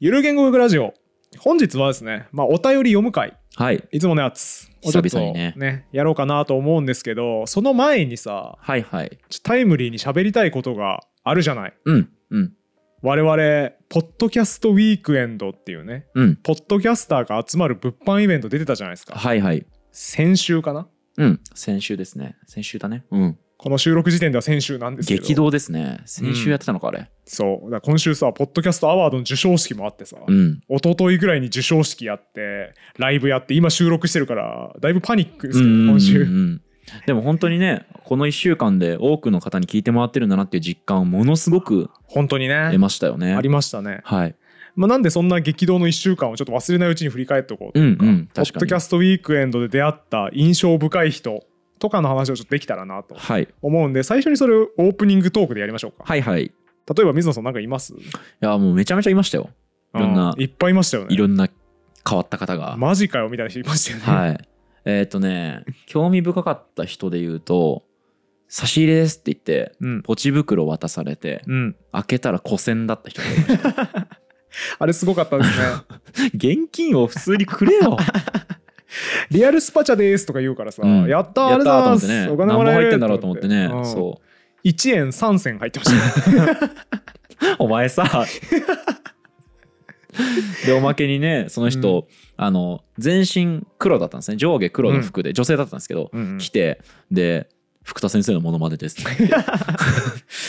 ゆる言語学ラジオ本日はですね、まあ、お便り読む会はい。いつものやつをちょっと久々にねやろうかなと思うんですけどその前にさはいはい。タイムリーに喋りたいことがあるじゃないうん。うん。我々ポッドキャストウィークエンドっていうねうん。ポッドキャスターが集まる物販イベント出てたじゃないですかはいはい。先週かな？うん。先週ですね。先週だね。うん。この収録時点では先週なんですけど激動ですね。先週やってたのか、あれ。そうだ今週さポッドキャストアワードの授賞式もあってさ、うん。一昨日ぐらいに授賞式やってライブやって今収録してるからだいぶパニックですけどうん今週うんうんでも本当にね、この1週間で多くの方に聞いてもらってるんだなっていう実感をものすごく本当にね得ましたよね。ありましたね、はい。まあ、なんでそんな激動の1週間をちょっと忘れないうちに振り返っておこうというか,、うんうんポッドキャストウィークエンドで出会った印象深い人とかの話をちょっとできたらなとはい。思うんで最初にそれをオープニングトークでやりましょうか、はいはい。い例えば水野さんなんかいます？や、もうめちゃめちゃいましたよ。いろんなうんいっぱいいましたよねいろんな変わった方が。マジかよみたいな人いましたよね、はい。えっ、とね、興味深かった人で言うと、差し入れですって言って、うんポチ袋渡されて、うん、開けたら古銭だった人がいました。あれすごかったですね 現金を普通にくれよ。リアルスパチャですとか言うからさ、うんやったーあやったりがと思ってね。ざいますお金何もらえ入ってんだろうと思ってね。うんそ1円3銭入ってましたねう。お前さ。で、おまけにね、その人、あの、全身黒だったんですね。上下黒の服で、女性だったんですけど、うんうん来て、で、福田先生のモノマネです。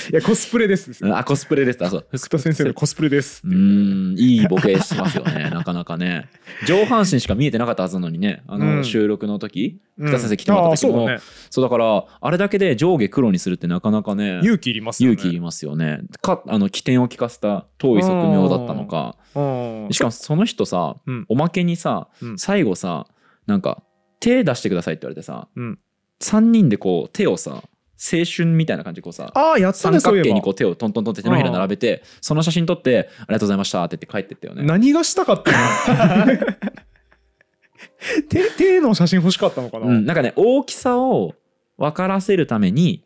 いやコスプレです。あ、コスプレです。あ、そう。福田先生のコスプレですう。ーん、いいボケしますよね、なかなかね。上半身しか見えてなかったはずなのにね、あの、うん。収録の時、うん。福田先生来てもらった時も、あーそうだね。そうだから、あれだけで上下黒にするってなかなかね、勇気いりますよね。勇気いりますよね。か、あの、起点を聞かせた遠い側面だったのか。うんしかもその人さ、うん。おまけにさ、うん。最後さ、なんか、手出してくださいって言われてさ、うん3人でこう、手をさ、青春みたいな感じでこうさ、ああやったね三角形にこう手をトントントンって手のひら並べて、その写真撮って、ありがとうございましたって言って帰ってったよね。何がしたかったの？手手の写真欲しかったのかな、うん、なんかね大きさを分からせるために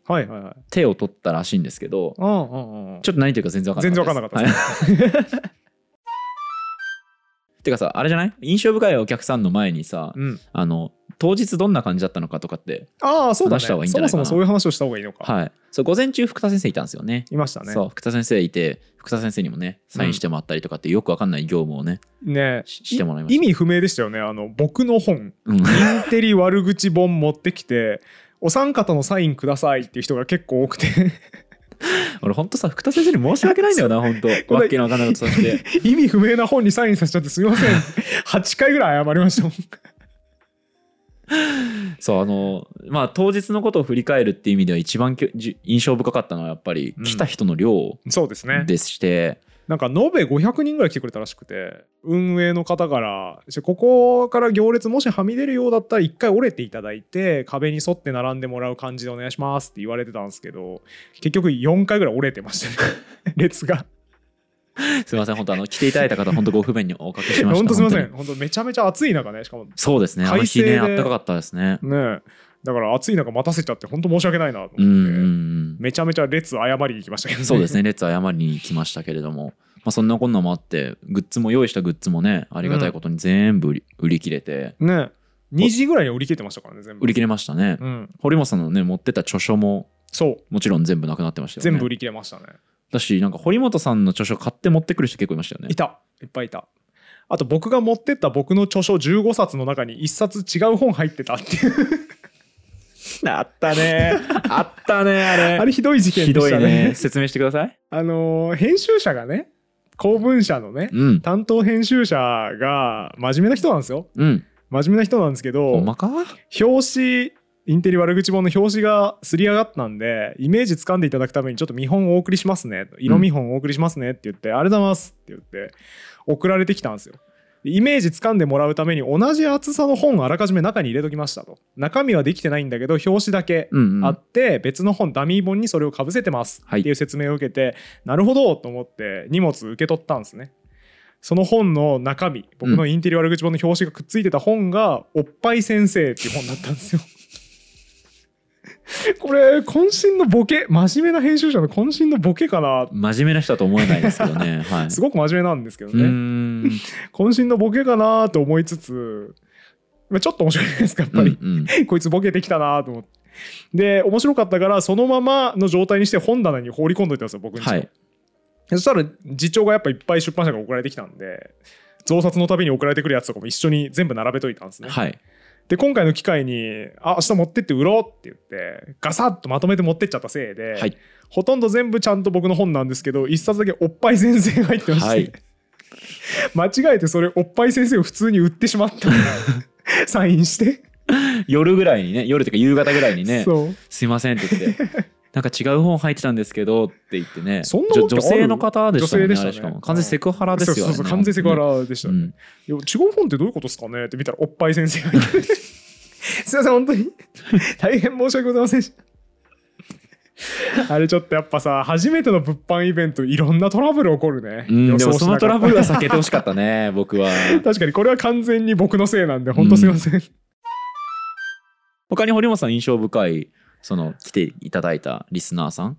手を取ったらしいんですけどちょっと何言ってるか全然分かんなかった全然分かんなかったはい。てかさあれじゃない？印象深いお客さんの前にさ、うん。あの当日どんな感じだったのかとかってああそうだね。話した方がいいんじゃないかな。そもそもそういう話をした方がいいのか、はい。そう午前中福田先生いたんですよね。い、ましたね。そう福田先生いて福田先生にもねサインしてもらったりとかってよく分かんない業務をね、ね。ししてもらいました。意味不明でしたよね。あの僕の本うん、インテリ悪口本持ってきてお三方のサインくださいっていう人が結構多くて。俺ほんとさ福田先生に申し訳ないんだよなほんとこれわっけのわかんないことさせて。意味不明な本にサインさせちゃってすみません。8回ぐらい謝りましたもん そうあのまあ当日のことを振り返るっていう意味では一番印象深かったのはやっぱりうん。来た人の量そうですね。でして、なんか延べ500人ぐらい来てくれたらしくて運営の方から「ここから行列もしはみ出るようだったら一回折れていただいて壁に沿って並んでもらう感じでお願いします」って言われてたんですけど結局4回ぐらい折れてましたね。列が すいません本当あの来ていただいた方本当ご不便におかけしました。本当すいません。本当めちゃめちゃ暑い中ねしかも。ねそうですね。あの日ねあったかかったですね。えだから暑い中待たせちゃって本当申し訳ないなと思って、めちゃめちゃ列謝りに行きましたけど、そうですね。列謝りに来ましたけれども、まあ、そんなこんなもあってグッズも用意したグッズもねありがたいことに全部売り売り切れて。ね。2時ぐらいに売り切れてましたからね全部。売り切れましたね、うん。堀本さんのね持ってた著書もそう。もちろん全部なくなってましたよね。全部売り切れましたねだしなんか堀本さんの著書買って持ってくる人結構いましたよね。いた。いっぱいいた。あと僕が持ってった僕の著書15冊の中に1冊違う本入ってたっていう。あったね。あったねあれ。あれひどい事件ひどいでしたね。ね。説明してください。あのー編集者がね公文社のねうん。担当編集者が真面目な人なんですよ。うん。真面目な人なんですけど表紙インテリ悪口本の表紙がすり上がったんでイメージ掴んでいただくためにちょっと見本をお送りしますね。色見本をお送りしますねって言って、ありがとうございますって言って送られてきたんですよ。でイメージ掴んでもらうために同じ厚さの本をあらかじめ中に入れときましたと。中身はできてないんだけど表紙だけうんうん。あって別の本ダミー本にそれをかぶせてますはい。っていう説明を受けて、なるほどと思って荷物受け取ったんですね。その本の中身僕のインテリ悪口本の表紙がくっついてた本が「おっぱい先生」っていう本だったんですよ これ渾身のボケ真面目な編集者の渾身のボケかな。真面目な人だと思えないですけどね。はい。すごく真面目なんですけどね。ん。渾身のボケかなと思いつつまあちょっと面白いじゃないですかやっぱり、うんうん。こいつボケてきたなと思って。で面白かったからそのままの状態にして本棚に放り込んどいたんですよ僕に、はい。そしたら次長がやっぱいっぱい出版社から送られてきたんで増刷のたびに送られてくるやつとかも一緒に全部並べといたんですね、はいで今回の機会に「あ明日持ってって売ろう」って言ってガサッとまとめて持ってっちゃったせいで、はい。ほとんど全部ちゃんと僕の本なんですけど一冊だけおっぱい先生が入ってまして、はい。間違えてそれおっぱい先生を普通に売ってしまった サインして、夜ぐらいにね夜というか夕方ぐらいにね。すいませんって言ってなんか違う本入ってたんですけどって言ってね。そんな女性の方でしたね女性でした完全にセクハラですよそうそうそう完全セクハラでしたね、うん。違う本ってどういうことですかねって見たらおっぱい先生がいて すいません本当に。大変申し訳ございません。でしたあれちょっとやっぱさ初めての物販イベントいろんなトラブル起こるね、うん、でもそのトラブルはさ避けてほしかったね僕は。確かにこれは完全に僕のせいなんで本当すいません、他に堀本さん印象深いその来ていただいたリスナーさん。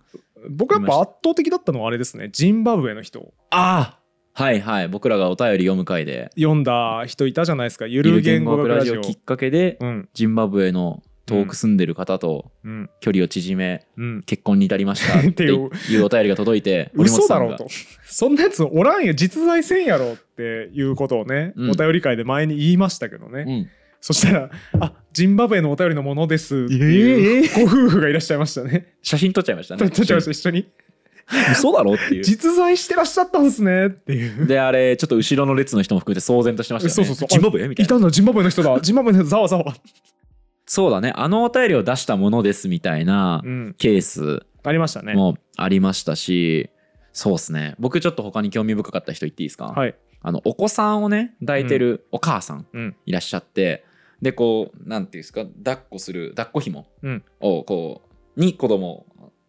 僕やっぱ圧倒的だったのはあれですね。ジンバブエの人。ああはいはい。僕らがお便り読む回で。読んだ人いたじゃないですか。ゆる言言語語学学ラジオきっかけでうん。ジンバブエの遠く住んでる方とうん。距離を縮めうん。結婚に至りました っってていういうお便りが届いて嘘だろうと。そんなやつおらんよ実在せんやろっていうことをね、うん。お便り会で前に言いましたけどね、うん。そしたら「あジンバブエのお便りのものです」っていうご夫婦がいらっしゃいましたね。写真撮っちゃいましたね。撮っちゃいました一緒に。嘘だろっていう。実在してらっしゃったんですねっていう。であれちょっと後ろの列の人も含めて騒然としてましたよね。そうそうそう。ジンバブエみたいな。いたんだジンバブエの人だ。ジンバブエの人ざわざわ、そうだね。あのお便りを出したものですみたいなうん、ケースありましたね。もありましたし、そうですね。僕ちょっと他に興味深かった人言っていいですか、はい、あのお子さんをね抱いてるお母さん。いらっしゃって、でこうなんていうんですか抱っこする抱っこ紐うん。をこうに子供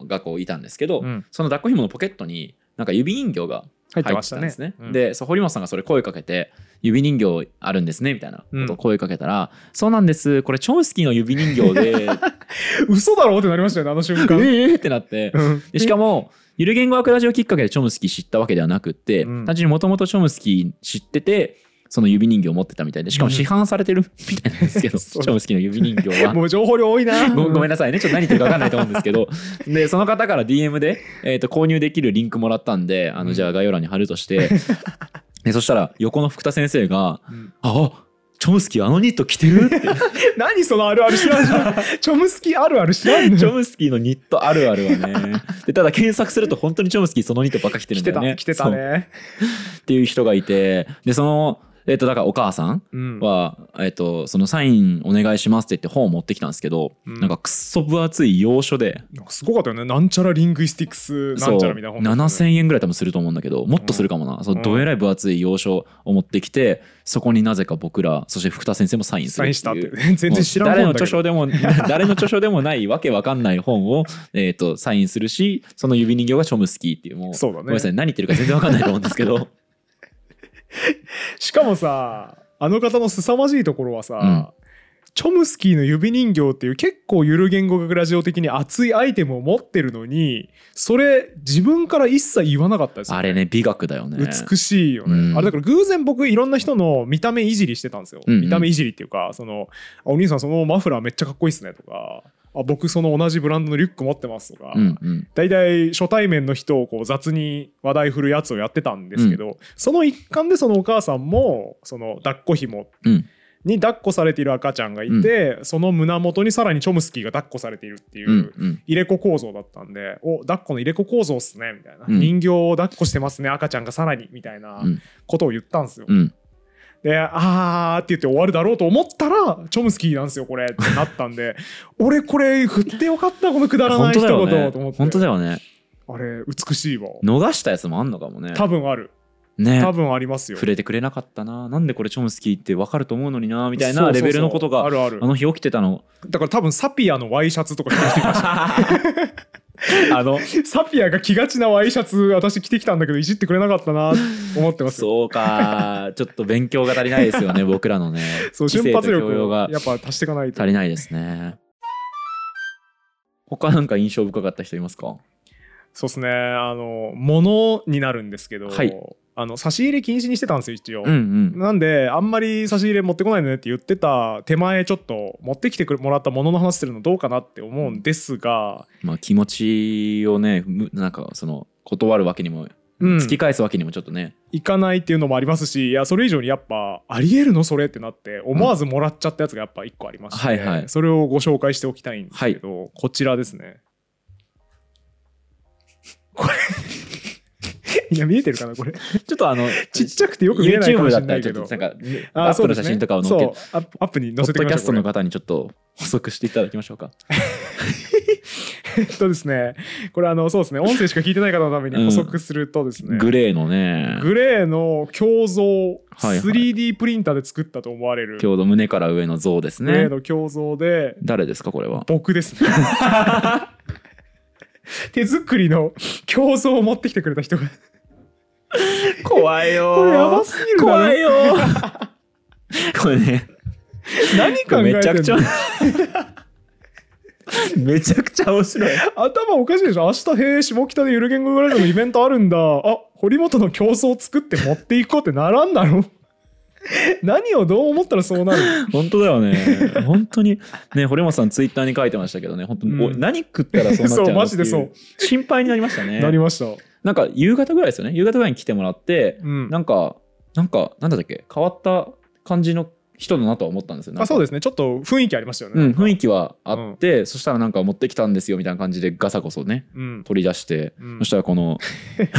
がこういたんですけど、うん。その抱っこ紐のポケットになんか指人形が入っててましたんですね。うん。でそう堀本さんがそれ声かけて「指人形あるんですね」みたいなことを声かけたら「そうなんです。これチョムスキーの指人形で 嘘だろうってなりましたよねあの瞬間。えーってなって。うん。でしかもゆる言語学ラジオきっかけでチョムスキー知ったわけではなくって、うん。単純にもともとチョムスキー知っててその指人形を持ってたみたいでしかも市販されてる みたいなんですけど、チ そう。ョムスキーの指人形は。もう情報量多いな。ご ごめんなさいね。ちょっと何言ってるか分かんないと思うんですけど。でその方から DM で、えー、と購入できるリンクもらったんであうん。のじゃあ概要欄に貼るとして、でそしたら横の福田先生がうん「あチョムスキーあのニット着てる?」って。何そのあるある知らん知らん。チョムスキーあるある知らんのチョムスキーのニットあるあるはね。でただ検索すると本当にチョムスキーそのニットばっか着てるんだよね。た来てたそう。ね。っていう人がいて。でそのえっ、とだからお母さんうん。は、えっとそのサインお願いしますって言って本を持ってきたんですけど、うん。なんかくっそ分厚い洋書ですごかったよね。なんちゃらリングイスティックスなんちゃらみたいな本ね。7000円ぐらい多分すると思うんだけどもっとするかもな、そううん。どえらい分厚い洋書を持ってきてそこになぜか僕らそして福田先生もサインするってサインしたって。いう。全然知らんもう誰の著書でも 誰の著書でもないわけわかんない本を、えー、とサインするしその指人形がチョムスキーっていうもうそうだね。ごめんなさい。何言ってるか全然わかんないと思うんですけど しかもさあの方の凄まじいところはさ、うん。チョムスキーの指人形っていう結構ゆる言語学ラジオ的に熱いアイテムを持ってるのにそれ自分から一切言わなかったですよ、あれね美学だよね。美しいよね、うん。あれだから偶然僕いろんな人の見た目いじりしてたんですよ、うんうん。見た目いじりっていうかそのあお兄さんそのマフラーめっちゃかっこいいっすねとかあ僕その同じブランドのリュック持ってますとか、うんうん。大体初対面の人をこう雑に話題振るやつをやってたんですけど、その一環でそのお母さんもその抱っこ紐うんに抱っこされている赤ちゃんがいて、その胸元にさらにチョムスキーが抱っこされているっていう、うんうん。入れ子構造だったんでお抱っこの入れ子構造っすねみたいな、うん。人形を抱っこしてますね赤ちゃんがさらにみたいなうん。ことを言ったんですよ。うんであーって言って終わるだろうと思ったらチョムスキーなんですよこれってなったんで。俺これ振ってよかったこのくだらない一言と思って。本当だよね。あれ美しいわ。逃したやつもあんのかもね。多分ある。ね。多分ありますよ。触れてくれなかったな。なんでこれチョムスキーって分かると思うのになみたいなレベルのことがあるある。あの日起きてたの。だから多分サピアのワイシャツとか着てきてました あのサピアが着がちなワイシャツ私着てきたんだけどいじってくれなかったなと思ってますよ。そうか。ちょっと勉強が足りないですよね 僕らのね。そう瞬発力が。をやっぱ足していかないと。足りないですね。他なんか印象深かった人いますか？そうですね。あの物になるんですけど、はいあの差し入れ禁止にしてたんですよ一応、うんうん。なんであんまり差し入れ持ってこないでねって言ってた手前ちょっと持ってきてくれもらったものの話するのどうかなって思うんですが、まあ気持ちをねむなんかその断るわけにもうん、突き返すわけにもちょっとね、いかないっていうのもありますしいやそれ以上にやっぱありえるのそれってなって思わずもらっちゃったやつがやっぱ1個ありまして、はいはい。それをご紹介しておきたいんですけど、こちらですね。これいや見えてるかなこれ。ちょっとあのちっちゃくてよく見えないかもしだったらちれないけどなんかあアップの写真とかを載っけアップアップにポッドキャストの方にちょっと補足していただきましょうか。えっとですねこれあのそうですね音声しか聞いてない方のために補足するとですね、グレーのね。グレーの胸像、はいはい。3D プリンターで作ったと思われる。今日の胸から上の像ですね。グレーの胸像で誰ですかこれは？僕ですね。手作りの胸像を持ってきてくれた人が 怖いよこれやばすぎる怖いよ これね。何考えてんの？めちゃくちゃ。めちゃくちゃ面白い。頭おかしいでしょ。明日へえ下北でゆる言語グラジオのイベントあるんだ。あ堀本の競争を作って持っていこうってならんだろ。何をどう思ったらそうなる？本当だよね。本当に。ね堀本さんツイッターに書いてましたけどね。本当に、うん。おい何食ったらそうなっちゃうのそうマジでそう。心配になりましたね。なりました、なんか夕方ぐらいですよね。夕方ぐらいに来てもらって、うん。なんかなんかなんだっけ？変わった感じの人だなとは思ったんですよ。あそうでですね。ちょっと雰囲気ありましたよね、うん、雰囲気はあって、そしたらなんか持ってきたんですよみたいな感じでガサゴソねうん。取り出して、うん。そしたらこの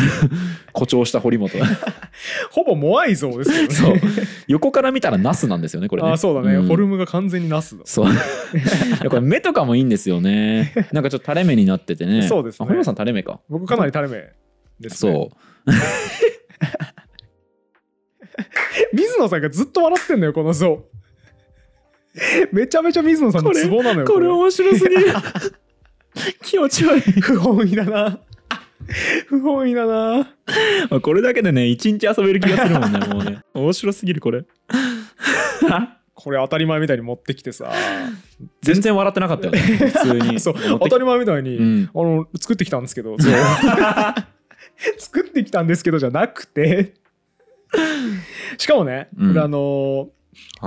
誇張した堀本。が ほぼモアイ像ですけどね。そう。横から見たらナスなんですよねこれね。あそうだね、ん。フォルムが完全にナスだ。そう。これ目とかもいいんですよね。なんかちょっと垂れ目になっててね。そうですね。あ堀本さん垂れ目か。僕かなり垂れ目ね。そう。水野さんがずっと笑ってんのよこの像。めちゃめちゃ水野さんのツボなのよこれ。面白すぎる。気持ち悪い。不本意だな。不本意だな。まあこれだけでね一日遊べる気がするもんねもうね。面白すぎるこれ。これ当たり前みたいに持ってきてさ。全然笑ってなかったよね普通に。そう。当たり前みたいに、うん。あの作ってきたんですけど 作ってきたんですけどじゃなくて。しかもね、うん。これあの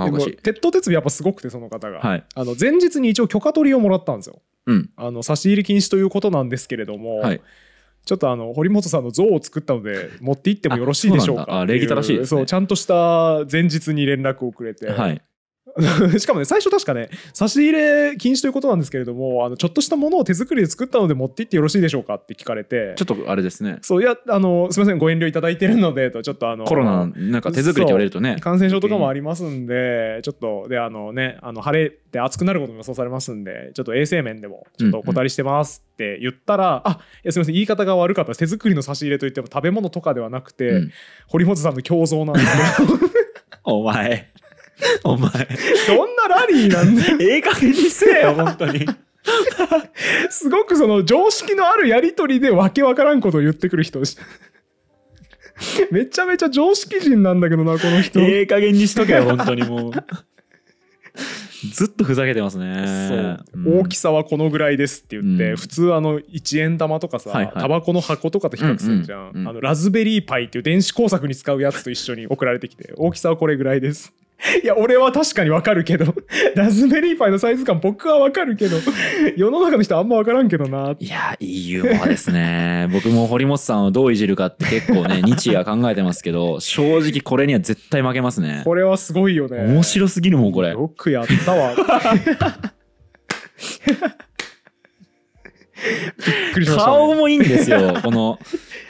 でも鉄頭鉄尾やっぱすごくてその方が、はい。あの前日に一応許可取りをもらったんですよ。うん。あの差し入れ禁止ということなんですけれども、はい。ちょっとあの堀本さんの像を作ったので持って行ってもよろしいでしょうかあそう礼儀正しいね。そうちゃんとした前日に連絡をくれて、はい しかもね最初確かね差し入れ禁止ということなんですけれどもあのちょっとしたものを手作りで作ったので持って行ってよろしいでしょうかって聞かれて。ちょっとあれですね。そういやあのすみませんご遠慮いただいてるのでとちょっとあのコロナなんか手作りって言われるとね。感染症とかもありますんでちょっとであのねあの晴れて暑くなることも予想されますんでちょっと衛生面でもちょっとお断りしてますって言ったら、あいやすみません言い方が悪かった手作りの差し入れといっても食べ物とかではなくて、うん。堀本さんの胸像なんですけど。お前 お前。どんなラリーなんだよ。ええ加減にせえよ本当に。すごくその常識のあるやり取りでわけわからんことを言ってくる人。めちゃめちゃ常識人なんだけどなこの人、ええ加減にしとけよ本当にもう。ずっとふざけてますね。そう。大きさはこのぐらいですって言って、うん。普通あの1円玉とかさ、はいはい。タバコの箱とかと比較するじゃん,、うんうんうん。あのラズベリーパイっていう電子工作に使うやつと一緒に送られてきて大きさはこれぐらいですいや俺は確かにわかるけど。ラズベリーパイのサイズ感僕はわかるけど。世の中の人あんまわからんけどな。いやいいユーモアですね。僕も堀本さんをどういじるかって結構ね日夜考えてますけど正直これには絶対負けますね。これはすごいよね。面白すぎるもんこれ。よくやったわ。びっくりしました、ね、顔もいいんですよこの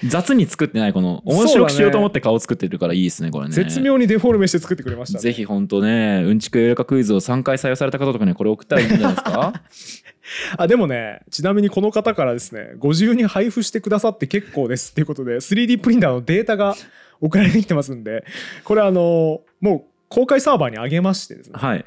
雑に作ってないこの面白くしようと思って顔作ってるからいいですねこれね。絶妙にデフォルメして作ってくれましたね。ぜひ本当ねうんちくエレカクイズを3回採用された方とかにはこれ送ったらいいんじゃないですか？あでもねちなみにこの方からですねご自由に配布してくださって結構ですっていうことで 3D プリンターのデータが送られてきてますんでこれあのもう公開サーバーに上げましてですねはい。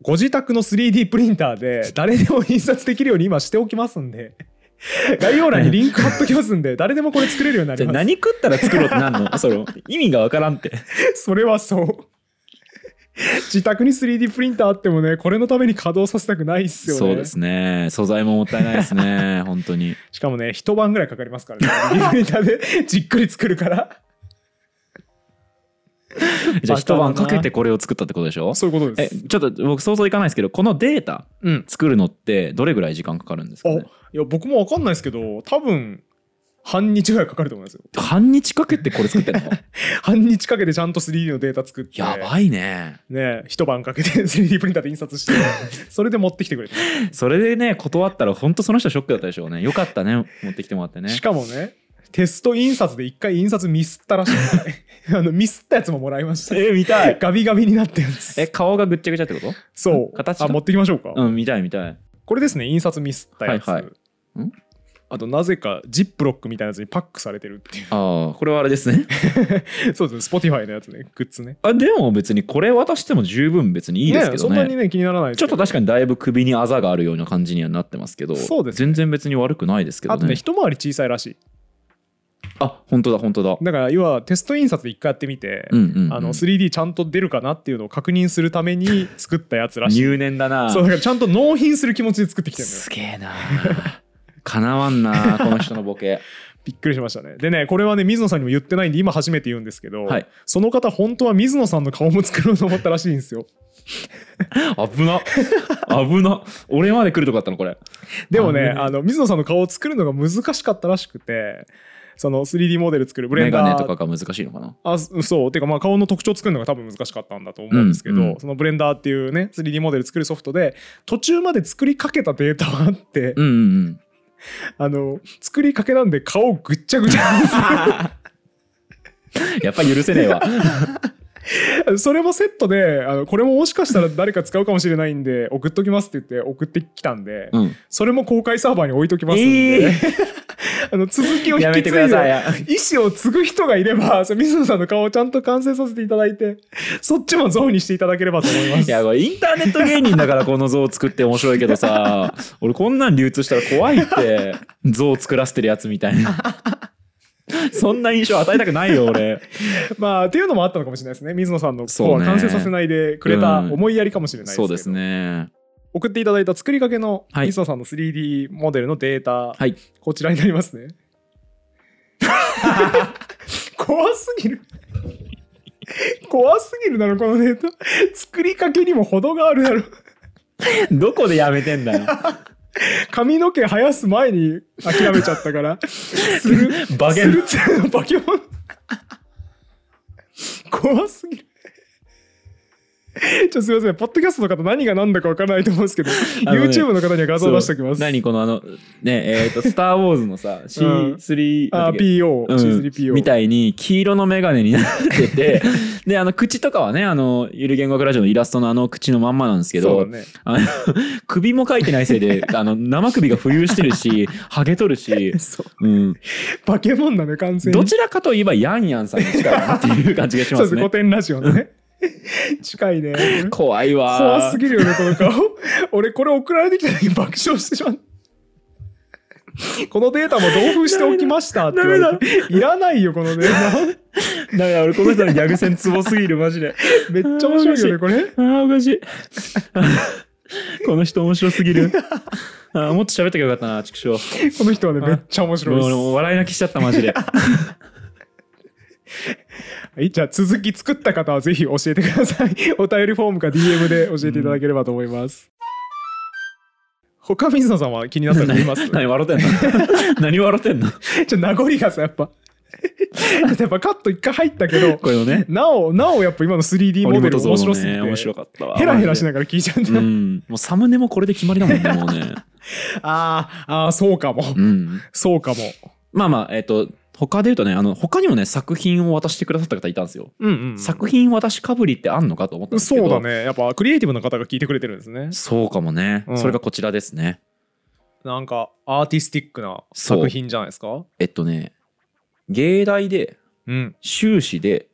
ご自宅の 3D プリンターで誰でも印刷できるように今しておきますんで 概要欄にリンク貼っときますんで誰でもこれ作れるようになります。何食ったら作ろうってなんの？その意味がわからんって。それはそう。自宅に 3D プリンターあってもねこれのために稼働させたくないっすよね。そうですね。素材ももったいないですね。本当に。しかもね一晩ぐらいかかりますからね。3D プリンターでじっくり作るから じゃあ一晩かけてこれを作ったってことでしょ？そういうことでえすちょっと僕想像いかないですけどこのデータうん。作るのってどれぐらい時間かかるんですかあねいや僕もわかんないですけど多分半日ぐらいかかると思いますよ。半日かけてこれ作ってんの？半日かけてちゃんと 3D のデータ作って。やばいね。ね一晩かけて 3D プリンターで印刷して それで持ってきてくれて、それでね断ったら本当その人ショックだったでしょうね。よかったね。持ってきてもらってね。しかもねテスト印刷で一回印刷ミスったらしい。あのミスったやつももらいました。え見たい。ガビガビになったやつ。え顔がぐっちゃぐちゃってこと？そう。形あ持ってきましょうか、うん見たい見たい。これですね印刷ミスったやつ、はいはい。ん？あとなぜかジップロックみたいなやつにパックされてるっていう。ああこれはあれですね。そうです Spotify のやつねグッズね。あでも別にこれ渡しても十分別にいいですけどね。そんなにね気にならないですちょっと確かにだいぶ首にあざがあるような感じにはなってますけどそうですね。全然別に悪くないですけどあとねね一回り小さいらしいあ本当だ本当だ。だから要はテスト印刷で一回やってみて、うんうんうん。あの 3D ちゃんと出るかなっていうのを確認するために 作ったやつらしい。入念だな。そうだからちゃんと納品する気持ちで作ってきてるんだよ。すげえな。かなわんな この人のボケ。びっくりしましたね。でねこれはね水野さんにも言ってないんで今初めて言うんですけど、はい。その方本当は水野さんの顔も作ろうと思ったらしいんですよ。危な。危な。俺まで来るとこだったのこれ。でもねあの水野さんの顔を作るのが難しかったらしくてその 3D モデル作るブレメンダー。ガネとかが難しいのかな？あそそう。てかまあ顔の特徴作るのが多分難しかったんだと思うんですけど、うん。うん。そのブレンダーっていうね 3D モデル作るソフトで途中まで作りかけたデータはあって、うんうんうん。あの作りかけなんで顔ぐっちゃぐちゃなんですよ やっぱ許せねえわそれもセットであのこれももしかしたら誰か使うかもしれないんで送っときますって言って送ってきたんで、うん。それも公開サーバーに置いときますんで、え あの続きを引き継いで意思を継ぐ人がいれば水野さんの顔をちゃんと完成させていただいてそっちも像にしていただければと思います。いやこれインターネット芸人だからこの像を作って面白いけどさ俺こんなん流通したら怖いって像を作らせてるやつみたいな そんな印象与えたくないよ俺。まあっていうのもあったのかもしれないですね。水野さんのそうね。こう完成させないでくれた思いやりかもしれないですけど、そうですね。送っていただいた作りかけのはい。水野さんの 3D モデルのデータ、はい。こちらになりますね。怖すぎる。怖すぎるだろこのデータ。作りかけにも程があるだろ。どこでやめてんだよ 髪の毛生やす前に諦めちゃったから。するバケモン。怖すぎるちょすいません。ポッドキャストの方何が何だか分からないと思うんですけど、ね YouTube の方には画像出しておきます。何このあのねえっ、と「スター・ウォーズ」のさ C3、あなん PO、うん。C3PO みたいに黄色の眼鏡になってて であの口とかはねあのゆる言語学ラジオのイラストのあの口のまんまなんですけど、ね。あの首も描いてないせいで あの生首が浮遊してるしハゲとるし、そううん、バケモンだね完全に。どちらかといえばヤンヤンさんに近いなっていう感じがしそうですますね古典ラジオのね 近いね。怖いわ。怖すぎるよねこの顔。俺これ送られてきた時爆笑してしまった。このデータも同封しておきましたって言われて。いらないよこのデー だから俺この人のギャグ戦ツボすぎるマジで。タめっちゃ面白いよねこれ。あーおかしい。この人面白すぎる。あーもっと喋ったきゃよかったな畜生。この人はねめっちゃ面白いです。もうもう笑い泣きしちゃったマジではい、じゃあ続き作った方はぜひ教えてください。お便りフォームか DM で教えていただければと思います。他水野さんは気になったのあります？何笑ってんの？何笑ってんの？ちょ名残がさやっぱ。やっぱカット一回入ったけどこれをね。なおなおやっぱ今の 3D モデル面白すぎて、面白かったわ。ヘラヘラしなががら聞いちゃって、らうん。もうサムネもこれで決まりだもんねもうね。あーあーそうかも、うん。そうかも。まあまあえっ、と他で言うとねあの他にもね作品を渡してくださった方いたんですよ、うんうん作品渡しかぶりってあんのかと思ったんですけど。そうだね。やっぱクリエイティブな方が聞いてくれてるんですね。そうかもね、うん。それがこちらですね。なんかアーティスティックな作品じゃないですか？えっとね芸大でうん。修士で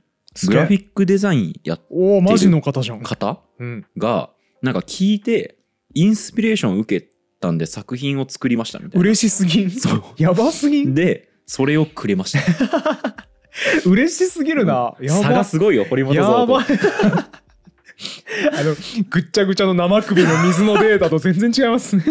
グラフィックデザインやっおおマジの方じゃん。方うん。がなんか聞いてインスピレーションを受けたんで作品を作りましたみたいな。嬉しすぎん？そう。やばすぎん？でそれをくれました。嬉しすぎるな、やば。差がすごいよ堀本や像とばい。あのぐっちゃぐちゃの生首の水のデータと全然違いますね。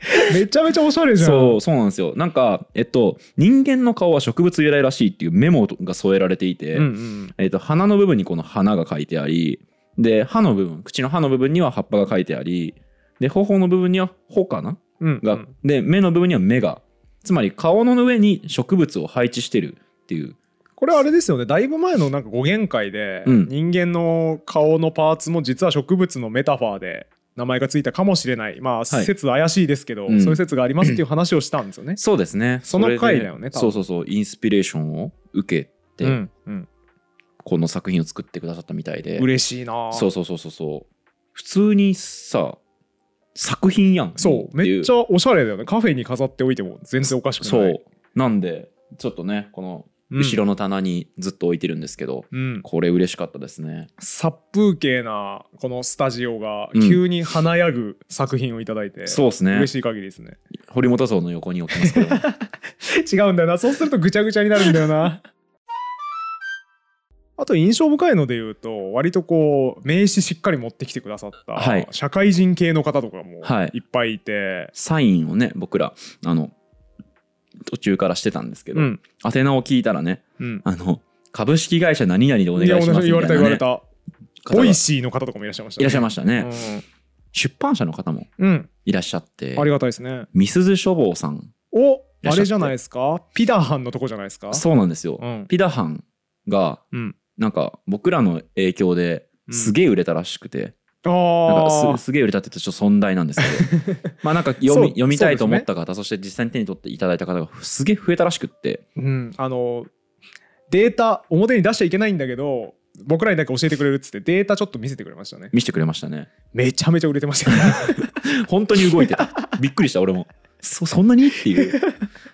めちゃめちゃおしゃれじゃん。そうそうなんですよ。なんかえっと人間の顔は植物由来らしいっていうメモが添えられていて、うんうんえっと鼻の部分にこの花が書いてありで歯の部分口の歯の部分には葉っぱが書いてありで頬の部分には穂かな？うん。が、で目の部分には目がつまり顔の上に植物を配置してるっていう。これあれですよね。だいぶ前のなんか語源会で、うん。人間の顔のパーツも実は植物のメタファーで名前がついたかもしれない。まあ説怪しいですけど、うん。そういう説がありますっていう話をしたんですよね。そうですね。その回だよねそうそうそうインスピレーションを受けて、うんうん、この作品を作ってくださったみたいで。嬉しいな。そうそうそうそうそう。普通にさ作品やんそうめっちゃゃおしゃれだよね。カフェに飾っておいても全然おかしくない。そう。なんでちょっとねこのうん。後ろの棚にずっと置いてるんですけど、うん、これ嬉しかったですね。殺風景なこのスタジオがうん急に華やぐ作品をいただいて、そうですね。嬉しい限りですね。堀本像の横に置きますけど 違うんだよな。そうするとぐちゃぐちゃになるんだよなあと印象深いので言うと割とこう名刺しっかり持ってきてくださった、はい。社会人系の方とかもはい。いっぱいいて、サインをね僕らあの途中からしてたんですけど、うん。宛名を聞いたらねうん。あの株式会社何々でお願いしますみ言われたたいな、ね、言われた方が Voicy の方とかもいらっしゃいましたいらっしゃいましたね、ね出版社の方もうん、うんいらっしゃって。ありがたいですね。みすず書房さん。おあれじゃないですか？ピダハンのとこじゃないですか？そうなんですよ、うん。ピダハンがうんなんか僕らの影響でうん。すげえ売れたらしくて、あなんかあすすげえ売れたって言うとちょっと損大なんですけど。まあなんか読み読みたいと思った方そ,、して実際に手に取っていただいた方がすげえ増えたらしくって。うん、あのデータ表に出しちゃいけないんだけど僕らにだけ教えてくれるっつってデータちょっと見せてくれましたね。見せてくれましたね。めちゃめちゃ売れてましたよね。本当に動いてた。びっくりした俺も。そそんなにっていう。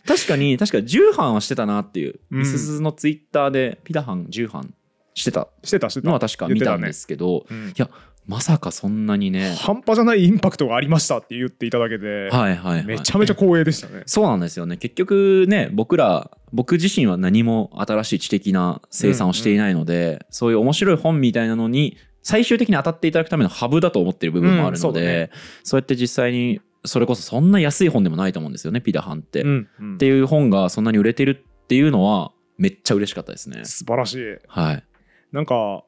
確かに確か重版はしてたなっていう、うん。ミスズのツイッターでピダハン重版してた。してたしてた。のは確か見たんですけど、うん。いやまさかそんなにね。半端じゃないインパクトがありましたって言っていただけて、はいはい、はい、めちゃめちゃ光栄でしたね。そうなんですよね。結局ね僕ら僕自身は何も新しい知的な生産をしていないので、そういう面白い本みたいなのに最終的に当たっていただくためのハブだと思ってる部分もあるので、うんそうだねそうやって実際にそれこそそんな安い本でもないと思うんですよねピダハンって。っうんうん。ていう本がそんなに売れてるっていうのはめっちゃ嬉しかったですね。素晴らしい。はい、なんか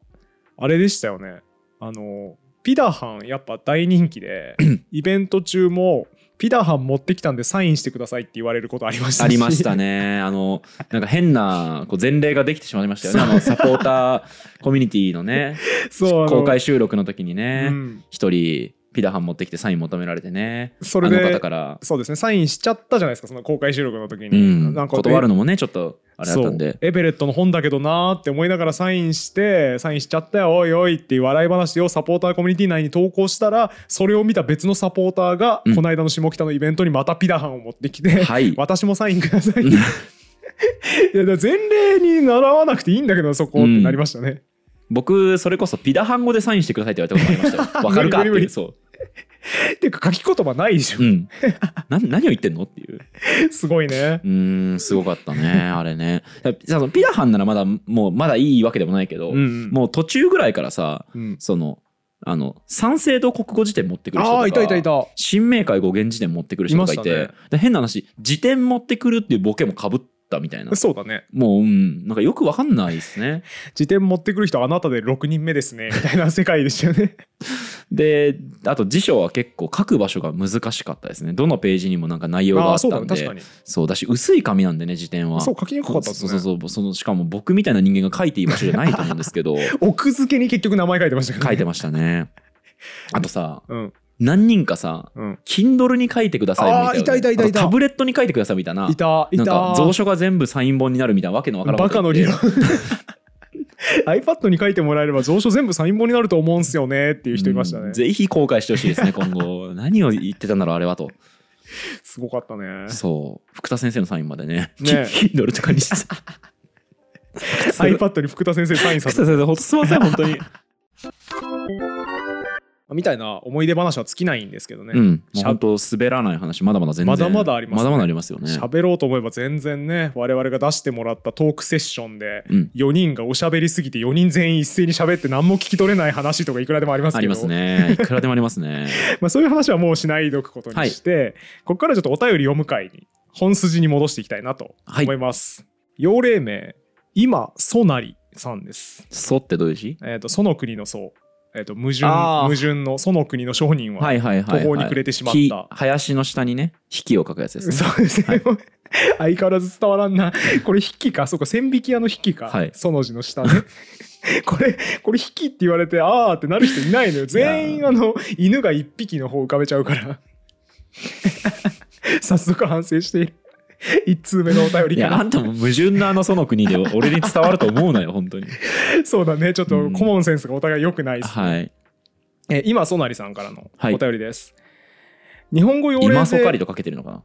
あれでしたよね。あのピダハンやっぱ大人気で イベント中もピダハン持ってきたんでサインしてくださいって言われることありましたしありましたね。あの、なんか変なこう前例ができてしまいましたよね。あのサポーターコミュニティのね、そう公開収録の時にうね、ん一、人ピダハン持ってきてサイン求められてね、それであの方から、そうですねサインしちゃったじゃないですかその公開収録の時に、うん、なんか断るのもね、ちょっとあれだったんそう。で。エベレットの本だけどなーって思いながらサインしてサインしちゃったよおいおいっていう笑い話をサポーターコミュニティ内に投稿したらそれを見た別のサポーターが、うん。この間の下北のイベントにまたピダハンを持ってきて、はい。私もサインくださいうん。いや前例に習わなくていいんだけどそこってなりましたね、僕、それこそピダハン語でサインしてくださいって言われたこともありましたよ。わかるかっていう。っ ていうか書き言葉ないでしょう。う、ん。な何を言ってんのっていう。すごいねうーん、すごかったね、あれね。そのピダハンならまだ、もうまだいいわけでもないけど、うんうんもう途中ぐらいからさ、うんその、あの、三省堂国語辞典持ってくる人とか、いたいたいた新明解語源辞典持ってくる人とかいて、ねで変な話、辞典持ってくるっていうボケもかぶったみたいな。そうだね。もう、うん、なんかよくわかんないですね。辞典持ってくる人あなたで6人目ですね。みたいな世界でしたよね。で、あと辞書は結構書く場所が難しかったですね。どのページにもなんか内容があったんで、だね。確かに。そうだし、薄い紙なんでね、辞典は。そう書きにくかったね。そうそうそう。そのしかも僕みたいな人間が書いていい場所じゃないと思うんですけど。奥付けに結局名前書いてましたね。書いてましたね。あとさうん何人かさうん。Kindle に書いてくださいみたいな。いたいたいたいた。タブレットに書いてくださいみたいな。いたいた。なんか蔵書が全部サイン本になるみたいなわけのわからんバカの理論。iPad に書いてもらえれば蔵書全部サイン本になると思うんすよねっていう人いましたね。うん。ぜひ公開してほしいですね今後。何を言ってたんだろうあれはと。すごかったね。そう。福田先生のサインまでね。ね。Kindle とかにして。iPad に福田先生サインさせて。福田先生ほんとすいません本当にみたいな思い出話は尽きないんですけどね、うん、もうしゃ本当滑らない話まだまだ全然まだまだありますねまだまだありますよね。喋ろうと思えば全然ね我々が出してもらったトークセッションでうん、4人がおしゃべりすぎて4人全員一斉に喋って何も聞き取れない話とかいくらでもありますけどありますね。いくらでもありますね。まあ、そういう話はもうしないでおくことにして、ここからちょっとお便り読む会に本筋に戻していきたいなと思います。幼霊名今ソナリさんです。そってどういう字えっ、とその国のそう、えっ、と矛盾あー。矛盾のその国の商人は、はいはいはい、はい。途方に暮れてしまった。木林の下にね、引きを書くやつですね。そうですね、相変わらず伝わらんな。これ筆記か？そうか千匹屋の筆記か、はい。その字の下ね。これこれ筆記って言われてあーってなる人いないのよ。全員あの犬が一匹の方浮かべちゃうから。早速反省している 一通目のお便りいや、あんたも矛盾のあのその国で 俺に伝わると思うなよ、本当に。そうだねちょっとうんコモンセンスがお互い良くないです、はい。え今ソナリさんからのはいお便りです、日本語用例で今そかりとかけてるのかな？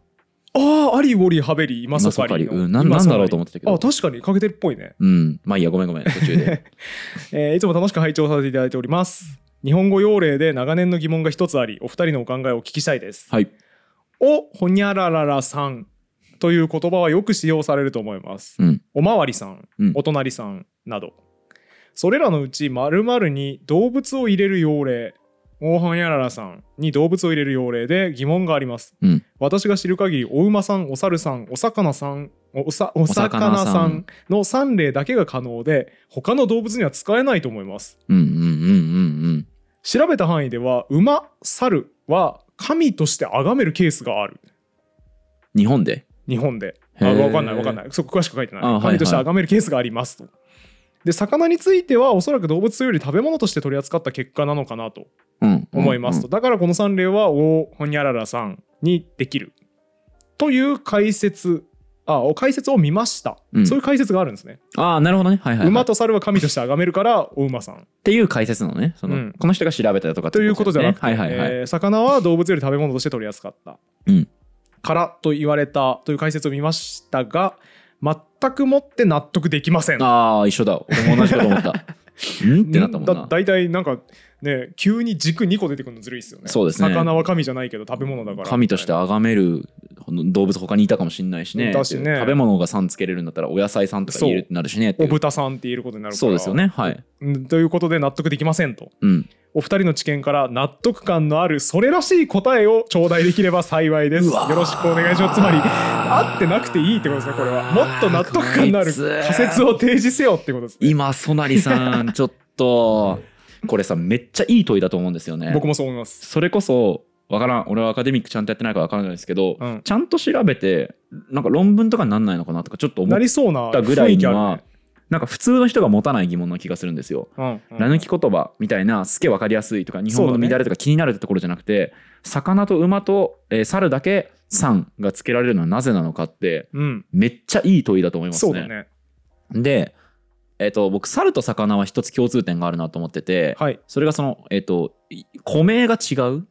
ああアリウォリハベリ今そかりの今そかりうんなんなんだろうと思ってたけどあ確かにかけてるっぽいねうん。まあいいや、ごめんごめん、途中で。えーいつも楽しく拝聴させていただいております。日本語用例で長年の疑問が一つあり、お二人のお考えをお聞きしたいです。はい。おほにゃらららさんという言葉はよく使用されると思います。うん。おまわりさん、うんお隣さんなど。それらのうち〇〇に動物を入れる用例、おほにゃららさんに動物を入れる用例で疑問があります。うん。私が知る限りお馬さんお猿さんお魚さんおさお魚魚ささんんの3例だけが可能で他の動物には使えないと思いますうんうんうんうん調べた範囲では馬猿は神として崇めるケースがあるうん。日本で？日本で。あ分かんない分かんない。そこ詳しく書いてない。神として崇めるケースがあります。とで魚についてはおそらく動物より食べ物として取り扱った結果なのかなとうん。思いますと、だからこの3例はおほにゃららさんにできるという解説。あお解説を見ました、うん。そういう解説があるんですね、ああ、なるほどね。はいはい、はい。馬と猿は神として崇めるからお馬さん。っていう解説のね、その、うん。この人が調べたとかってということじゃなくて、はいはいはい。えー魚は動物より食べ物として取り扱った、うんからと言われたという解説を見ましたが全くもって納得できません。ああ、一緒だ。俺も同じこと思った。ん？ってなったもんな。だ大体なんかね急に軸2個出てくるのずるいですよね。そうですね魚は神じゃないけど食べ物だから。神として崇める動物他にいたかもしれないしねだしね食べ物がさんつけれるんだったらお野菜さんとか言えるってなるしねお豚さんって言えることになるから。そうですよねはい、うん。ということで納得できませんと。うん、お二人の知見から納得感のあるそれらしい答えを頂戴できれば幸いです。よろしくお願いします。つまり合ってなくていいってことですねこれは。もっと納得感のある仮説を提示せよってことですね。今ソナリさんちょっとこれさめっちゃいい問いだと思うんですよね僕もそう思います。それこそわからん俺はアカデミックちゃんとやってないからわからないですけど、うんちゃんと調べてなんか論文とかになんないのかなとかちょっと思なっりそうなたぐらいには、気なんか普通の人が持たない疑問な気がするんですよ。うんうんき言葉みたいなすげえ分かりやすいとか日本語の乱れとか気になるってところじゃなくて、魚と馬と、えー猿だけ「さん」がつけられるのはなぜなのかってうん、めっちゃいい問いだと思いますね。ね。で、えー、と僕猿と魚は一つ共通点があるなと思ってて、はい。それがその、えー、とい湖名が違う、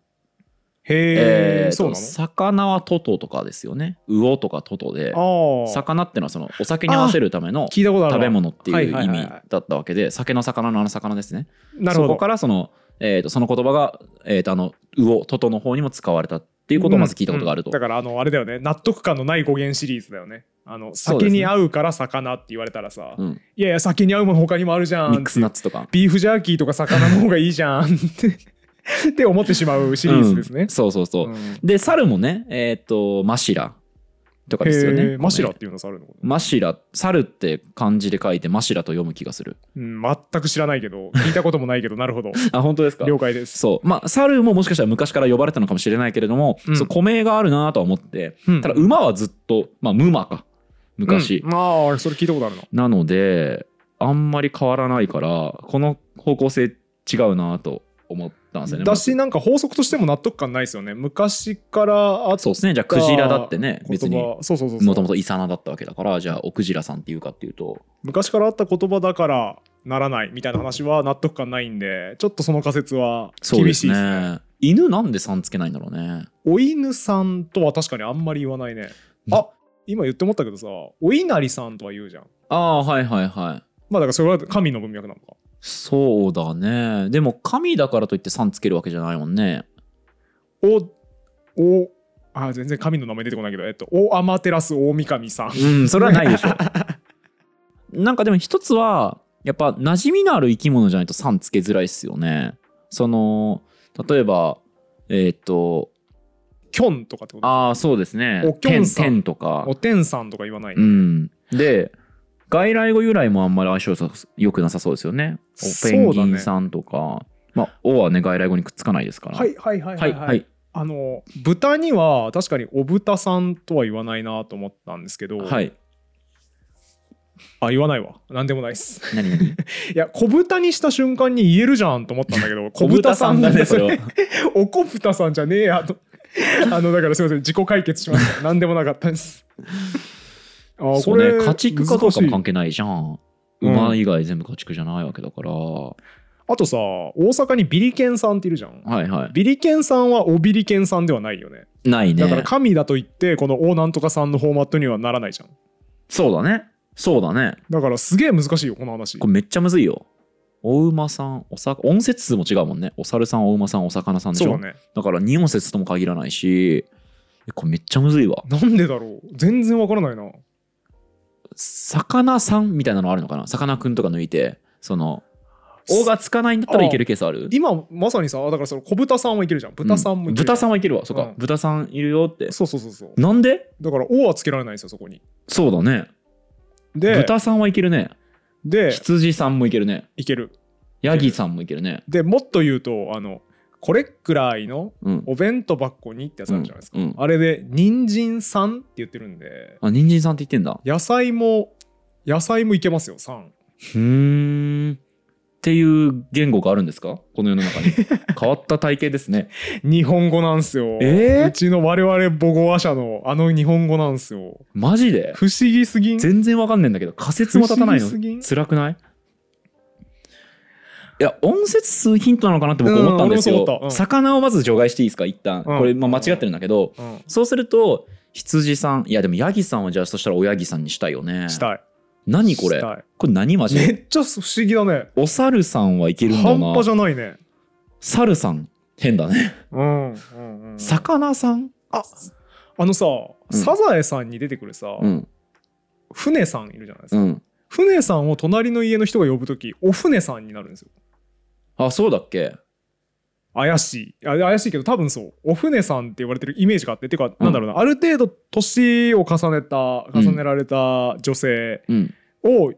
へえ、ーとそうなの？魚はトトとかですよね魚とかトトで。魚ってのはそのお酒に合わせるための食べ物ってはいいうはい意味だったわけで酒の魚のあの魚ですね。なるほど。そこからその,、えー、とその言葉が、えー、とあの魚トトの方にも使われたっていうことをまず聞いたことがあると。うんうんだからあのあれだよね納得感のない語源シリーズだよねあの酒に合うから魚って言われたらさ、うん。いやいや酒に合うもの他にもあるじゃんミックスナッツとか。ビーフジャーキーとか魚の方がいいじゃんって。って思ってしまうシリーズですね。うん、そうそうそう。うん。で猿もねえっ、とマシラとかですよへねー。マシラっていうのさあるのかな、マシラ猿って漢字で書いてマシラと読む気がする。うん、全く知らないけど聞いたこともないけど なるほど。あ本当ですか？了解です、そう。まあ猿ももしかしたら昔から呼ばれたのかもしれないけれども、うん。そう古名があるなとは思ってうん。ただ馬はずっとまあムマか昔、うん、ああそれ聞いたことあるのなのであんまり変わらないからこの方向性違うなと思ったんですよね。だしなんか法則としても納得感ないですよね。昔からあっそうですね。じゃあクジラだってね別に。言葉そうそうそうそう。もともとイサナだったわけだからじゃあオクジラさんっていうかっていうと。昔からあった言葉だからならないみたいな話は納得感ないんでちょっとその仮説は厳しいですね。ね。犬なんでさんつけないんだろうね。お犬さんとは確かにあんまり言わないね。あ今言って思ったけどさお稲荷さんとは言うじゃん。ああはいはいはい。まあだからそれは神の文脈なのか。そうだね。でも神だからといってさんつけるわけじゃないもんね。おおあ全然神の名前出てこないけどえっと大天照大神さん。うんそれはないでしょ。なんかでも一つはやっぱ馴染みのある生き物じゃないとさんつけづらいっすよね。その例えばえっ、とキョンとかってことああそうですね。おきょんさん。とか。お天さんとか言わない、うん。で外来語由来もあんまり相性さ良くなさそうですよね。おペンギンさんとか、まあ「お」はね外来語にくっつかないですから。はいはいはいはいい、ははい。あの豚には確かにお豚さんとは言わないなと思ったんですけど、はい。あ言わないわ。なんでもないっす。何何？いや小豚にした瞬間に言えるじゃんと思ったんだけど 小豚さんだねそれは。おこぶたさんじゃねえやと あのだからすいません自己解決しました。なんでもなかったです。あーそうね家畜かどうかも関係係ないじゃん。うん馬以外全部家畜じゃないわけだから、あとさ大阪にビリケンさんっているじゃん。はいはビリケンさんはおビリケンさんではないよね。いないね。だから神だと言ってこの「おなんとかさん」のフォーマットにはならないじゃん。そうだね。そうだね。だからすげえ難しいよこの話。これめっちゃむずいよお馬さんおさ音節数も違うもんね。お猿さんお馬さんお魚さんでしょ？そうだね。だから2音節とも限らないしえこれめっちゃむずいわ。なんでだろう？全然わからないな。魚さんみたいなのあるのかな？さかなクンとか抜いてその「お」がつかないんだったらいけるケースある？今まさにさだからその小豚さんはいけるじゃん。豚さんもいける。じゃ豚さんはいけるわ。そっか、うん。豚さんいるよって。そうそうそうそう。なんで？だから「お」はつけられないんですよそこに。そうだね。で豚さんはいけるねで羊さんもいけるね。いける。ヤギさんもいけるね。でもっと言うとあのこれくらいのうん。お弁当箱にってやつあるじゃないですか、うんうん。あれで人参さんって言ってるんであ人参さんって言ってんだ。野菜も野菜もいけますよさん。うーんっていう言語があるんですか？この世の中に。変わった体系ですね。日本語なんすよ、えー？うちの我々母語話者のあの日本語なんすよ。マジで？不思議すぎん？全然わかんねえんだけど仮説も立たないの？辛くない？いや音節数ヒントなのかなって僕思ったんですよ、うんうん。魚をまず除外していいですか？一旦、うん。これ、まあ、間違ってるんだけど、うん。そうすると羊さんいやでもヤギさんはじゃあそしたらおヤギさんにしたいよね。したい何これ？これ何マジめでっちゃ不思議だね。お猿さんはいけるんだな。半端じゃないね。猿さん？変だね。うんうんうん。魚さん？ああのさ、ん。サザエさんに出てくるさ、うん。船さんいるじゃないですか、うん。船さんを隣の家の人が呼ぶときお船さんになるんですよ。あそうだっけ？怪しい。あ怪しいけど多分そう。お船さんって言われてるイメージがあっててか、なんだろうな。ある程度年を重ねた重ねられた女性うんを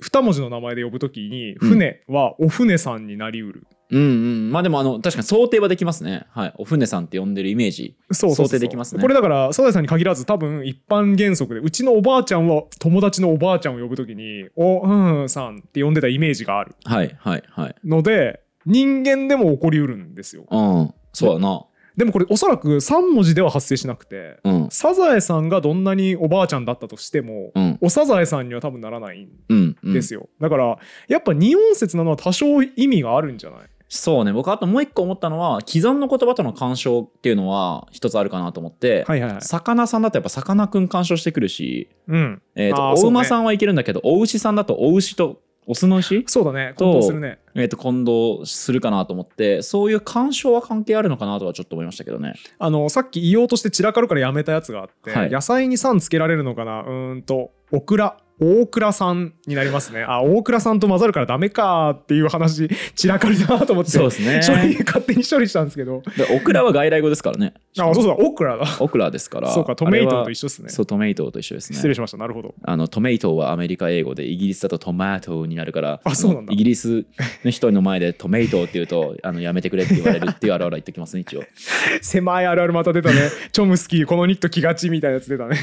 二文字の名前で呼ぶときにうん。船はお船さんになりうる、うんうん。まあでもあの確かに想定はできますね。はい。お船さんって呼んでるイメージ。そう想定できますね。これだからサザエさんに限らず多分一般原則でうちのおばあちゃんは友達のおばあちゃんを呼ぶときに「おうんさん」って呼んでたイメージがある。はいはいはい。ので人間でも起こりうるんですよ。うん。そうだなでもこれおそらく3文字では発生しなくてうん。サザエさんがどんなにおばあちゃんだったとしても、うん。おサザエさんには多分ならないんうんうん。ですよ、だからやっぱ二音節なのは多少意味があるんじゃない？そうね。僕あともう一個思ったのは既存の言葉との干渉っていうのは一つあるかなと思って、はいはいはい。魚さんだとやっぱさかなクン干渉してくるし、うん。えー、とあーそうね。お馬さんはいけるんだけどお牛さんだとお牛とオスの牛、そうだね。と混同するね。えー、と混同するかなと思ってそういう干渉は関係あるのかなとはちょっと思いましたけどね。あのさっき言おうとして散らかるからやめたやつがあって、はい。野菜に「さん」つけられるのかな？うーんとオクラ大倉さんになりますね。あ大倉さんと混ざるからダメかっていう話散らかるなと思ってそうですね。処理勝手に処理したんですけど。でオクラは外来語ですからね。あそうそうだオクラだ。オクラですから。そうかトメイトと一緒緒ですね。そうトメイトと一緒ですね。失礼しましたなるほど。あのトメイトはアメリカ英語でイギリスだとトマトになるからあそうなんだ。イギリスの人の前でトメイトって言うと あのやめてくれって言われるっていうあるあるは言ってきますね一応。狭いあるあるまた出たね。チョムスキーこのニット着がちみたいなやつ出たね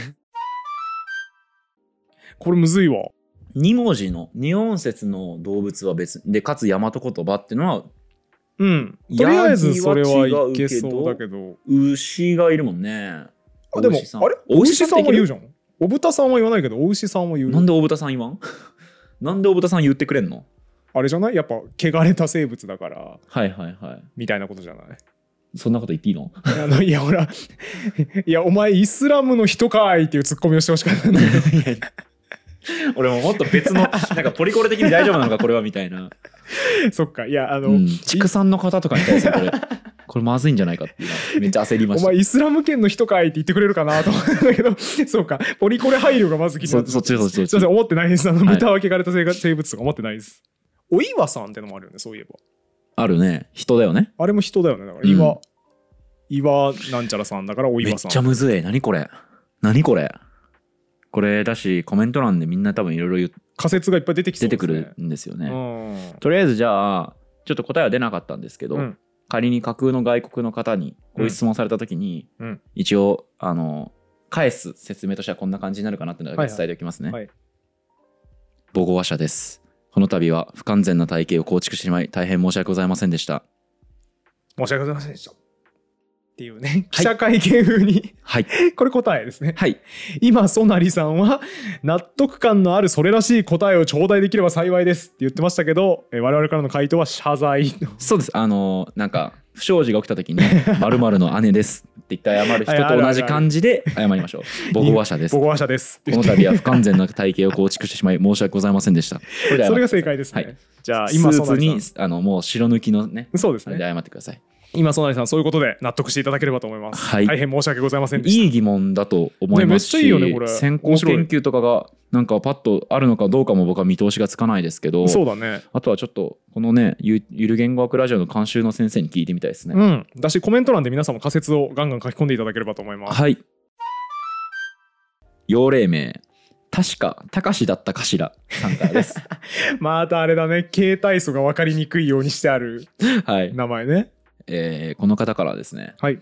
これむずいわ。2文字の2音節の動物は別でかつ大和言葉っていうのはうん。とりあえずそれはいけそうだけど。牛がいるもんね。あでもあれ？お牛ささんは言うじゃん。お豚さんは言わないけどお牛さんは言うなんでお豚さん言わん？なんでお豚さん言ってくれんの？あれじゃない？やっぱ汚れた生物だから。はいはいはい。みたいなことじゃない？そんなこと言っていいの？あのいやほらいやお前イスラムの人かいっていうツッコミをしてほしかったんだけど 俺ももっと別のなんかポリコレ的に大丈夫なのかこれはみたいな。そっか。いやあの、うん。畜産の方とかに対するこれこれまずいんじゃないかっていうめっちゃ焦りました。お前イスラム圏の人かいって言ってくれるかなと思ったけど そうか。ポリコレ配慮がまず気になってそそっちそっちそっちす。いません思ってないです。あのはい。豚は汚れた生活生物とか思ってないです。お岩さんってのもあるよねそういえば。あるね。人だよね。あれも人だよね。だからうん。岩、岩なんちゃらさんだからおめっ岩さん。ちゃむずい。何これ。何これこれだしコメント欄でみんな多分いろいろ仮説がいっぱい出てきそ出てうですね。くるんですよね。うんとりあえずじゃあちょっと答えは出なかったんですけど、うん。仮に架空の外国の方にこういう質問された時に、うん。一応あの返す説明としてはこんな感じになるかなってのだけ伝えておきますね、はい母語話者です。この度は不完全な体系を構築してしまい大変申し訳ございませんでした。申し訳ございませんでしたっていうね記者会見風に。はい。これ答えですね。はい。今ソナリさんは納得感のあるそれらしい答えを頂戴できれば幸いですって言ってましたけどえ我々からの回答は謝罪そうです。あのなんか不祥事が起きた時に「まるの姉です」って言って謝る人と同じ感じで謝りましょう。母語話者です。こ母語話者です。って言っての度は不完全な体系を構築してしまい申し訳ございませんでした。それが正解ですね、はい。じゃあ今スーツソナリさん。にあのもう白抜きのねそうですあれでね謝ってください今ソナリさんそういうことで納得していただければと思います、はい。大変申し訳ございませんでした。いい疑問だと思いますし、ねめっちゃいいよねこれ。先行研究とかがなんかパッとあるのかどうかも僕は見通しがつかないですけどそうだね。あとはちょっとこのねゆゆる言語学ラジオの監修の先生に聞いてみたいですね、うん。だしコメント欄で皆さんも仮説をガンガン書き込んでいただければと思います。はい。用例名。確かたかしだったかしらさんからです。またあれだね。形態素が分かりにくいようにしてある はい、名前ねえーこの方からはですねはい。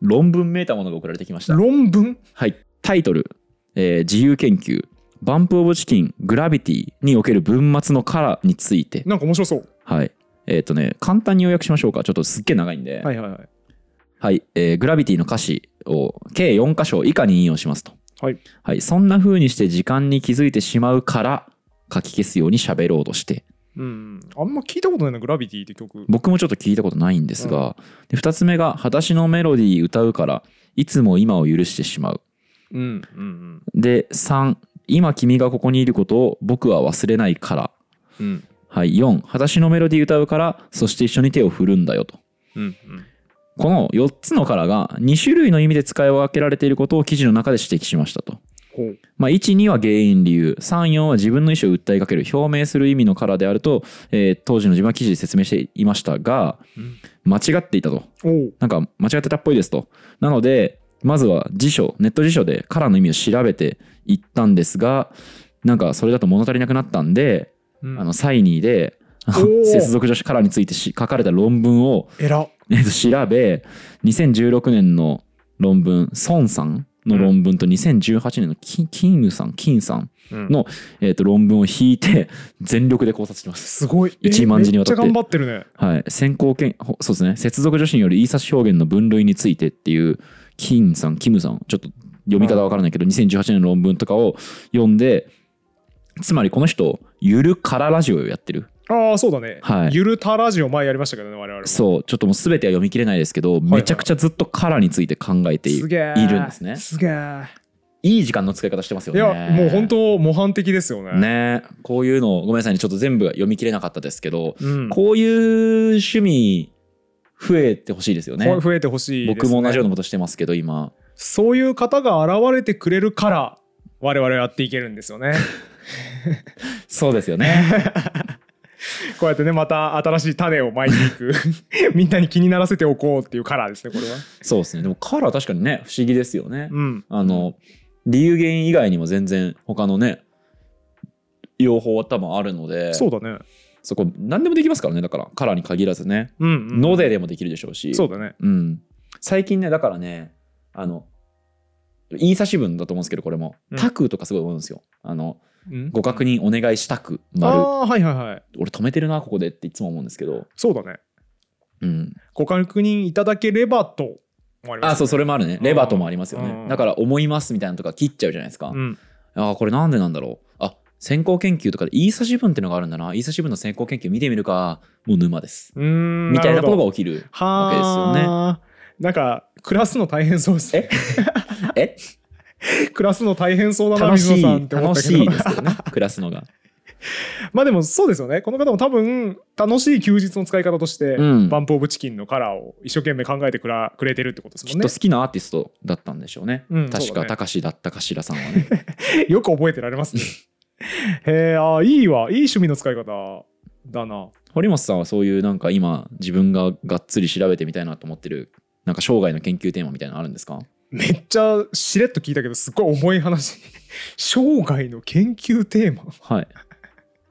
論文めいたものが送られてきました。論文？はい、タイトル、えー自由研究バンプ・オブ・チキングラビティにおける文末のカラーについて。なんか面白そう。はい。えっ、とね簡単に要約しましょうか。ちょっとすっげえ長いんで。はいはいはい。はい、えーグラビティの歌詞を計4箇所以下に引用しますと。はい。はい、そんな風にして時間に気づいてしまうから書き消すように喋ろうとしてうん。あんま聞いたことないなグラビティって曲。僕もちょっと聞いたことないんですが、で2つ目が「裸足のメロディー歌うからいつも今を許してしまう。うんうんうん」で3「今君がここにいることを僕は忘れないから」うん。はい、4「裸足のメロディー歌うからそして一緒に手を振るんだよ」と。うんこの4つのからが2種類の意味で使い分けられていることを記事の中で指摘しましたと。まあ、1、2は原因理由、3、4は自分の意思を訴えかける、表明する意味のカラーであると、えー当時の自分は記事で説明していましたが、うん。間違っていたと。なんか間違ってたっぽいですと。なので、まずは辞書、ネット辞書でカラーの意味を調べていったんですが、なんかそれだと物足りなくなったんで、うん。あのサイニーで、接続助詞カラーについてし書かれた論文をえらえっと調べ2016年の論文孫さんの論文と2018年のキキングさん金さんうん。の、えっと論文を引いて全力で考察してます。すごい。え一万字にわたって。めっちゃ頑張ってるね。はい、先行権ほそうですね。接続助詞による言い差し表現の分類についてっていう金さんキムさん。ちょっと読み方わからないけど2018年の論文とかを読んでつまりこの人ゆるからラジオをやってるああそうだね、はい。ゆるたラジオ前やりましたけどね我々も。そう。ちょっともう全ては読み切れないですけど、めちゃくちゃずっとカラーについて考えているんですね。すげえいい時間の使い方してますよね。いやもう本当模範的ですよね。ね。こういうのごめんなさいねちょっと全部読み切れなかったですけど、うん。こういう趣味増えてほしいですよね。増えてほしいです、ね、僕も同じようなことしてますけど今。そういう方が現れてくれるから我々はやっていけるんですよね。そうですよね こうやってねまた新しい種をまいていく。みんなに気にならせておこうっていうカラーですねこれは。そうですね。でもカラー確かにね不思議ですよね、うん。あの理由原因以外にも全然他のね用法は多分あるので。そうだね。そこ何でもできますからねだからカラーに限らずね。うん、うん、のででもできるでしょうし。そうだね。うん、最近ねだからねあの言い差し文だと思うんですけどこれも。うん「たく」とかすごい思うんですよ。あのうんご確認お願いしたくあ丸あはいはいはい。俺止めてるなここでっていつも思うんですけど。そうだね。うん。ご確認いただければともありますあそうそれもあるね。レバートもありますようん。ねだから思いますみたいなのとか切っちゃうじゃないですか。うん。あーこれなんでなんだろう。あ先行研究とかで言い差し文っていうのがあるんだな。言い差し文の先行研究見てみるか。もう沼です。みたいなことがが起きるはわけですよね。あなんかクラスの大変そうですね。え？クラスの大変そうだな楽しい水野さんって思っ楽たけど。しいですけどね 暮らすのが。まあでもそうですよね。この方も多分楽しい休日の使い方として、うん。バンプ・オブ・チキンのカラーを一生懸命考えてくらくれてるってことですもんね。きっと好きなアーティストだったんでしょうね。うん確か、そうだね。たかしだったかしらさんはね。よく覚えてられますね。へえあーいいわ。いい趣味の使い方だな。堀本さんはそういうなんか今自分ががっつり調べてみたいなと思ってるなんか生涯の研究テーマみたいなのあるんですか？めっちゃしれっと聞いたけどすっごい重い話。生涯の研究テーマ。はい。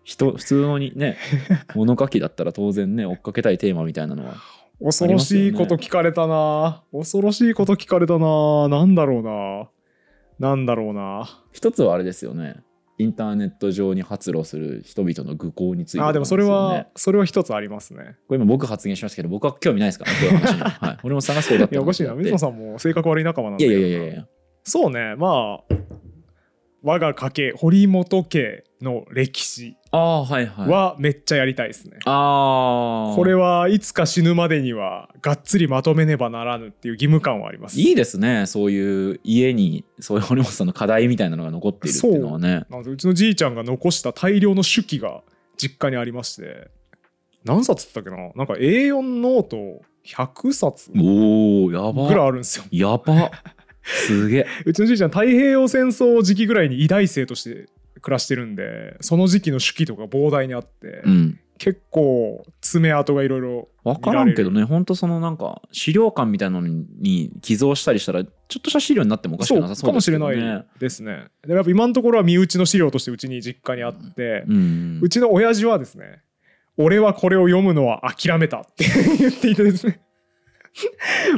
人普通のにね 物書きだったら当然ね追っかけたいテーマみたいなのは恐ろしいこと聞かれたな、恐ろしいこと聞かれたな。なんだろうな。なんだろうな。一つはあれですよねインターネット上に発露する人々の愚行についてあーでもそれはそれは一つありますね。これ今僕発言しましたけど僕は興味ないですからねこういう話に。は、はい、堀本さんがそうだったいやおかしいな。水野ささんも性格悪い仲間なんいやいやいやいや。そうね。まあ我が家系堀本家の歴史はいはい。はめっちゃやりたいですね、ああこれはいつか死ぬまでにはがっつりまとめねばならぬっていう義務感はあります。いいですね。そういう家にそういう堀本さんの課題みたいなのが残っているっていうのはね。なのでうちのじいちゃんが残した大量の手記が実家にありまして。何冊って言ったっけな？なんか A4 ノート100冊おおやば。ぐらいあるんですよ。やばすげえ。うちのじいちゃん太平洋戦争時期ぐらいに偉大生として暮らしてるんでその時期の手記とか膨大にあって、うん。結構爪痕がいろいろ分からんけどね。ほんとそのなんか資料館みたいなのに寄贈したりしたらちょっとした資料になってもおかしくなさそうかもしれないですね。でもやっぱ今のところは身内の資料としてうちに実家にあって、うん。うちの親父はですね俺はこれを読むのは諦めたって言っていてですね。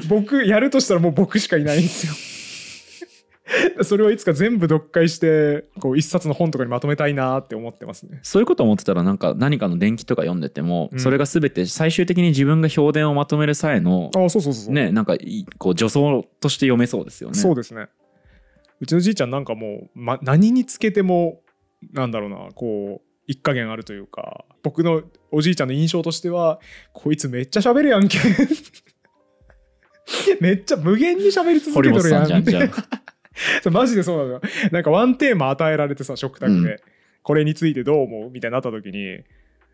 僕やるとしたらもう僕しかいないんですよ それをいつか全部読解してこう一冊の本とかにまとめたいなって思ってますね。そういうこと思ってたらなんか何かの伝記とか読んでても、うん。それが全て最終的に自分が評伝をまとめる際のあそうそうそうそう、ねなんかこう助走として読めそうですよね。そうですね。うちのじいちゃんなんかもう、ま、何につけてもなんだろうなこう一加減あるというか僕のおじいちゃんの印象としてはこいつめっちゃ喋るやんけ。めっちゃ無限に喋り続けてるやんさマジでそうなのよ。なんかワンテーマ与えられてさ食卓で、うん。これについてどう思うみたいになった時にい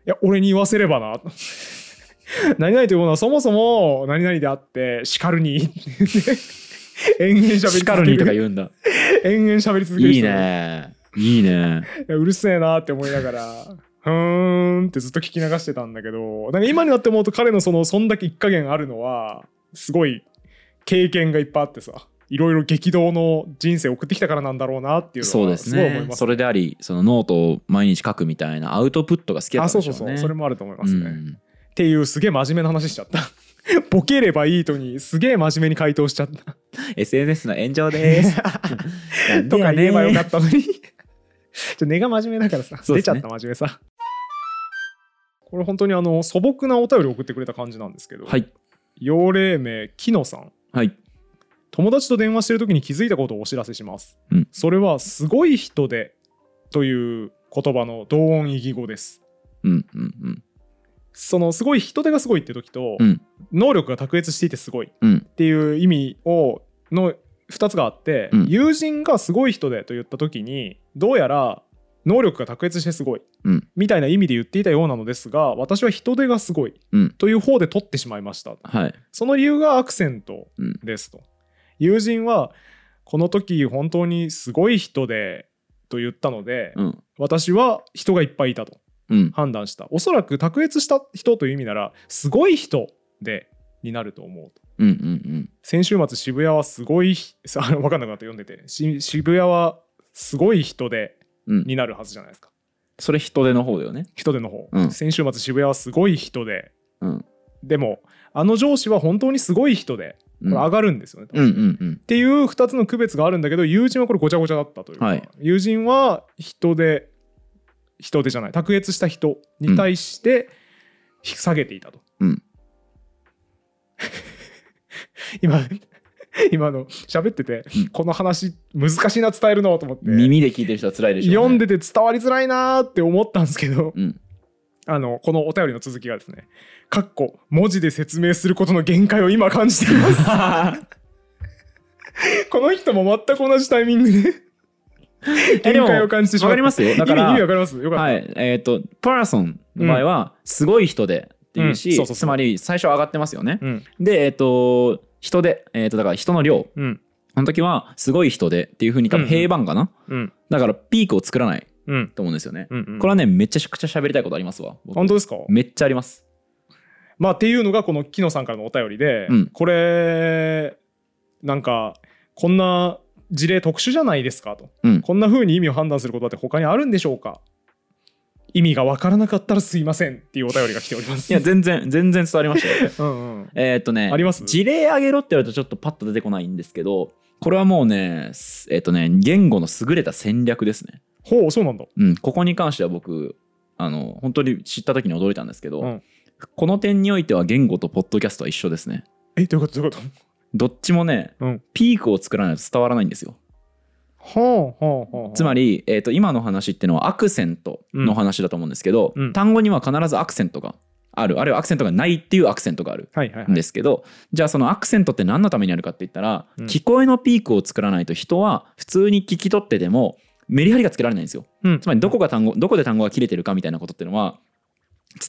や俺に言わせればな。何々というものはそもそも何々であって叱るに。延々喋り続け叱るにとかる言うんだ。延々喋り続ける いい人ね。いいね。いやうるせえなって思いながらふーんってずっと聞き流してたんだけどなんか今になって思うと彼のそのそんだけ一加減あるのはすごい経験がいっぱいあってさいろいろ激動の人生を送ってきたからなんだろうなっていうそうですのはすごい思いね。ますそれであり、そのノートを毎日書くみたいなアウトプットが好きだあったんでしょね。そうそううそう。それもあると思いますね、っうん。ていうすげえ真面目な話しちゃった。ボケればいいとにすげえ真面目に回答しちゃった。SNS の炎上です。とか言えばよかっったのに。ちょ根が真面目だからさ、ね。出ちゃった真面目さ。これ本当にあの素朴なお便り送ってくれた感じなんですけど、はい。幼霊名キノさん。はい。友達と電話してる時に気づいたことをお知らせします、うん。それはすごい人でという言葉の同音異義語です。うんうんうん。そのすごい人手がすごいって時と、うん。能力が卓越していてすごいっうん。ていう意味をの2つがあって、うん。友人がすごい人でと言った時にどうやら能力が卓越してすごいうん。みたいな意味で言っていたようなのですが私は人手がすごいうん。という方で取ってしまいました。はい。その理由がアクセントうん。ですと、友人はこの時本当にすごい人でと言ったので、うん。私は人がいっぱいいたとうん。判断したおそらく卓越した人という意味ならすごい人でになると思うとうんうんうん。先週末渋谷はすごいさ あの分かんなくなって読んでてし渋谷はすごい人でうん。になるはずじゃないですかそれ人手の方だよね。人手の方、うん先週末渋谷はすごい人でうん。でもあの上司は本当にすごい人でこれ上がるんですよね、うんうんうん。っていう2つの区別があるんだけど友人はこれごちゃごちゃだったという。か、はい。友人は人で人手じゃない。卓越した人に対して引き下げていたと、うん。今今の喋ってて、うん。この話難しいな伝えるのと思って。耳で聞いてる人は辛いでしょうね。読んでて伝わりづらいなーって思ったんですけど、うん。あのこのお便りの続きがですね「かっこ文字で説明することの限界を今感じています」この人も全く同じタイミングで限界を感じてしまうわかりますよ。だから意味わかります？よかった、はい。えっ、とパラソンの場合はすごい人でっていうし、つまり最初上がってますよね、うん。でえっ、と人で、えっとだから人の量。うん。あの時はすごい人でっていうふうに多分うん平板かな、うん。だからピークを作らない。うんと思うんですよね、うんうん。これはねめちゃくちゃ喋りたいことありますわ僕。本当ですか？めっちゃあります。まあっていうのがこの木野さんからのお便りで、うん。これなんかこんな事例特殊じゃないですか？と、うん。こんな風に意味を判断することって他にあるんでしょうか？意味がわからなかったらすいませんっていうお便りが来ております。いや全然全然伝わりましたよ。うんうん、えーっとねあります？事例あげろって言われるとちょっとパッと出てこないんですけどこれはもうねすえーっとね言語の優れた戦略ですねほうそうなんだ。うんここに関しては僕あの本当に知った時に驚いたんですけど、うん。この点においては言語とポッドキャストは一緒ですね。えどういうこと？どういうこと？どっちもねうん。ピークを作らないと伝わらないんですよ。はあはあはあ。つまり、えー、と今の話っていうのはアクセントの話だと思うんですけど、うん。単語には必ずアクセントがある。あるいはアクセントがないっていうアクセントがある。はいはいはい。んですけど、じゃあそのアクセントって何のためにあるかって言ったら、うん。聞こえのピークを作らないと人は普通に聞き取っててもメリハリがつけられないんですよ。うん。つまりどこが単語どこで単語が切れてるかみたいなことっていうのは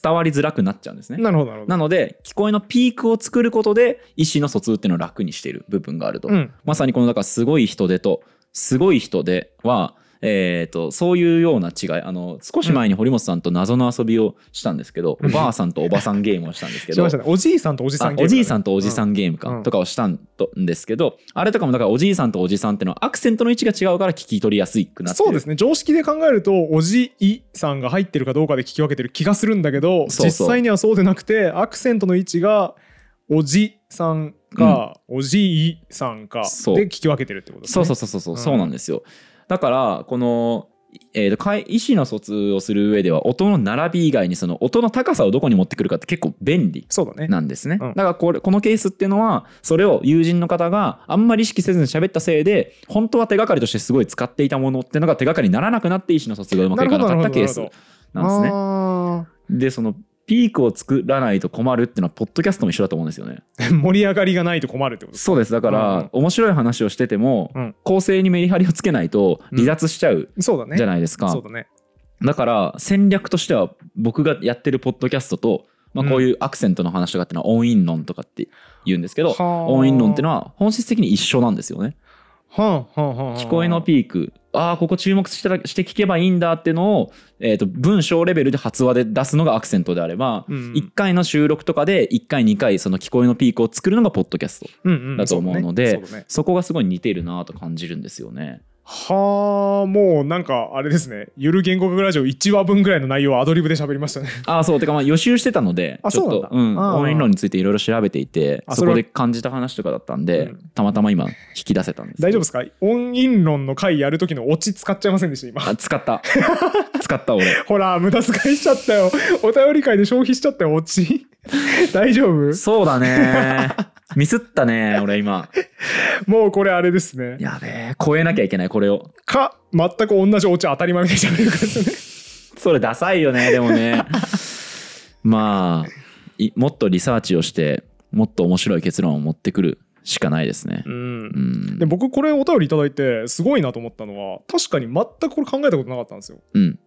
伝わりづらくなっちゃうんですね。なるほどなるほど。なので聞こえのピークを作ることで意思の疎通っていうのを楽にしている部分があると、うん。まさにこのだからすごい人手とすごい人手は、えー、とそういうような違いあの少し前に堀本さんと謎の遊びをしたんですけど、おばあさんとおばさんゲームをしたんですけど。おじいさんとおじさんあゲーム。だねおじいさんとおじさんゲームか、うんとかをしたんですけどあれとかもだからおじいさんとおじさんっていうのはアクセントの位置が違うから聞き取りやすくなって。るそうですね。常識で考えるとおじいさんが入ってるかどうかで聞き分けてる気がするんだけど実際にはそうでなくてアクセントの位置がおじさんか、おじいさんかそうで聞き分けてるってことですね。そう。そうそうそうそうなんですよだからこの、えーとかい意思の疎通をする上では音の並び以外にその音の高さをどこに持ってくるかって結構便利そうだね。なんですね、うん。だからこれこのケースっていうのはそれを友人の方があんまり意識せずに喋ったせいで本当は手がかりとしてすごい使っていたものっていうのが手がかりにならなくなって意思の疎通がうまくいかなかったケースなんですね。あでそのピークを作らないと困るっていうのはポッドキャストも一緒だと思うんですよね。ー 盛り上がりがないと困るってことそうです。だから、うん。面白い話をしてても、うん。構成にメリハリをつけないと離脱しちゃうそうだね。じゃないですか、そうだね。だから戦略としては僕がやってるポッドキャストと、まあ、こういうアクセントの話とかっていうのはオンインノンとかって言うんですけど、はあ。オンインノンっていうのは本質的に一緒なんですよね。聞こえのピーク。ああここ注目してたして聞けばいいんだっていうのを、えー、と文章レベルで発話で出すのがアクセントであれば、うん1回の収録とかで1回2回その聞こえのピークを作るのがポッドキャストうんうんだと思うので、そうだね。そうだね。そこがすごい似てるなと感じるんですよね。はあもうなんかあれですね。ゆる言語学ラジオ1話分ぐらいの内容をアドリブで喋りましたね。ああそう。てかまあ予習してたのであちょっとそうなんだ。うんあー。オンイン論についていろいろ調べていてそこで感じた話とかだったんで、うん。たまたま今引き出せたんです。大丈夫ですか？オンイン論の回やる時のオチ使っちゃいませんでした今。あ使った。使った俺。ほら無駄遣いしちゃったよ。お便り会で消費しちゃったよオチ 大丈夫？そうだね。ミスったね俺今。もうこれあれですね。やべえ超えなきゃいけないこれを。か全く同じオチ当たり前みたいに喋るかですよねそれダサいよねでもね。まあいもっとリサーチをしてもっと面白い結論を持ってくるしかないですね。う。ん。うん。で僕これお便りいただいてすごいなと思ったのは確かに全くこれ考えたことなかったんですよ。うん。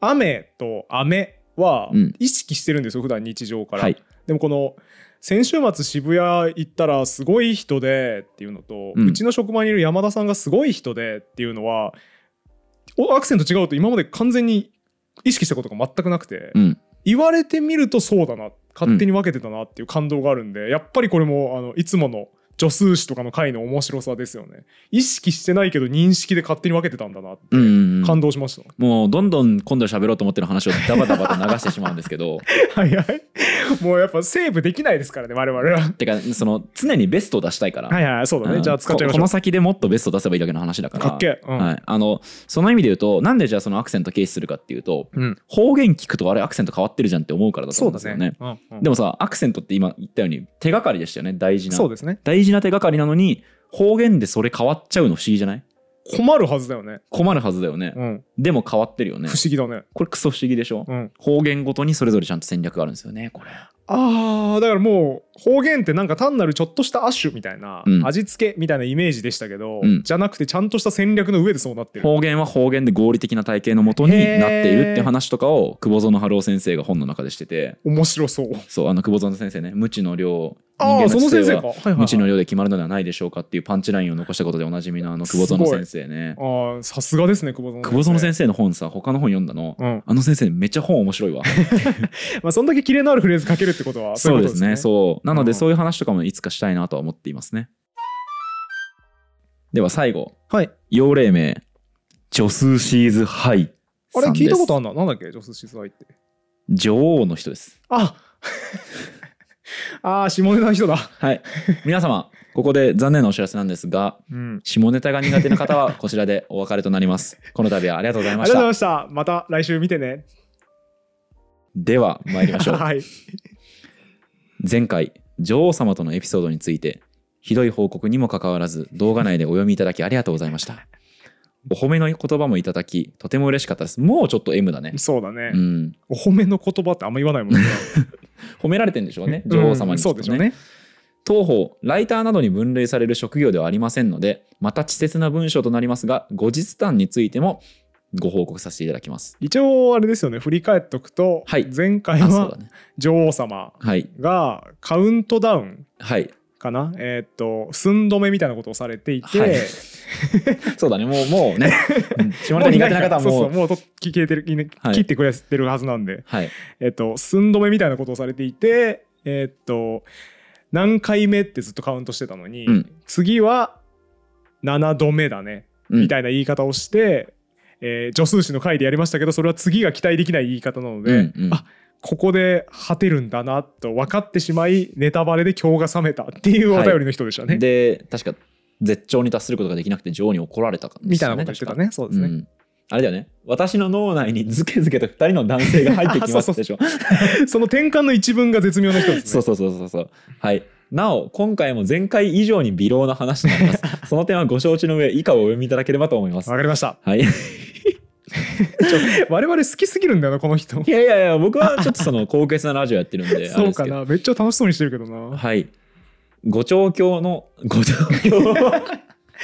雨と雨はうん意識してるんですよ普段日常から、はい。でもこの先週末渋谷行ったらすごい人でっていうのと、ううんちの職場にいる山田さんがすごい人でっていうのはおアクセント違うと今まで完全に意識したことが全くなくて、うん。言われてみるとそうだな勝手に分けてたなっていう感動があるんで、やっぱりこれもあのいつもの助数詞とかの回の面白さですよね。意識してないけど認識で勝手に分けてたんだなって感動しました、もうどんどん今度喋ろうと思ってる話をダバダバと流してしまうんですけど。はいはい。もうやっぱセーブできないですからね我々は。てかその常にベストを出したいから、はいはいそうだね、うん。じゃあ使っちゃいましょう。ここの先でもっとベストを出せばいいだけの話だから。かっけえ、うん。はい、あのその意味で言うとなんでじゃあそのアクセント軽視するかっていうとうん、方言聞くとあれアクセント変わってるじゃんって思うからだとそ思うんですよね。ね。うんうんでもさアクセントって今言ったように手がかりでしたよね。大事な。そうですね。大事な手がかりなのに方言でそれ変わっちゃうの不思議じゃない？困るはずだよね、困るはずだよね、うん、でも変わってるよね。不思議だね、これクソ不思議でしょ、うん、方言ごとにそれぞれちゃんと戦略があるんですよねこれあーだからもう方言ってなんか単なるちょっとした亜種みたいな、うん。味付けみたいなイメージでしたけど、うん。じゃなくてちゃんとした戦略の上でそうなってる方言は方言で合理的な体系のもとになっているって話とかを久保園春夫先生が本の中でしてて。面白そう。そうあの久保園先生ね無知の量人ああ間の知性その先生か、ははいはいはい。無知の量で決まるのではないでしょうかっていうパンチラインを残したことでおなじみのあの久保園先生ね。あーさすがですね久保園久保園先生生の本さ他の本読んだの？うん。あの先生めっちゃ本面白いわ。まあそんだけキレのあるフレーズ書けるってことはそうですねそうなのうん。でそういう話とかもいつかしたいなとは思っていますね。では最後。はい。幼霊名。ジョスーシーズハイあれ聞いたことあるるななんだっけ？ジョスシスアイって。女王の人です。あ。あー下ネタの人だ。はい。皆様ここで残念なお知らせなんですがうん。下ネタが苦手な方は こちらでお別れとなります。この度はありがとうございました。ありがとうございました。また来週見てね。では参りましょう。はい前回女王様とのエピソードについてひどい報告にもかかわらず動画内でお読みいただきありがとうございました。お褒めの言葉もいただきとても嬉しかったです。もうちょっと M だね。そうだね、うん。お褒めの言葉ってあんま言わないもんね。褒められてんでしょうね。女王様に、うんそうでしょうね。当方ライターなどに分類される職業ではありませんのでまた稚拙な文章となりますが後日談についてもご報告させていただきます。一応あれですよね。振り返っとくと、はい。前回は女王様はい。がカウントダウンはい。かな？えーっと寸止めみたいなことをされていて、はい。そうだね。もうもうね。うん。下ネタ苦手な方はそうそもうもうと聞けてる、切ってくれてるはずなんで、はい。えーっと寸止めみたいなことをされていてえーっと何回目ってずっとカウントしてたのに、うん。次は7度目だねみたいな言い方をして、えー助数詞の回でやりましたけどそれは次が期待できない言い方なので、うんうん。あここで果てるんだなと分かってしまいネタバレで今日が冷めたっていうお便りの人でしたね。で確か絶頂に達することができなくて女王に怒られたかみたいなこと言ってたね。そうですね。うん。あれだよね。私の脳内にズケズケと2人の男性が入ってきますでしょ。その転換の一文が絶妙な人ですね。そうそうそうそうそう。はいなお今回も前回以上に微量な話となりますその点はご承知の上以下をお読みいただければと思いますわかりました。はい い我々好きすぎるんだよなこの人。やいやいや僕はちょっとその高潔なラジオやってるんでそうかな。めっちゃ楽しそうにしてるけどな。はい五調教の五調教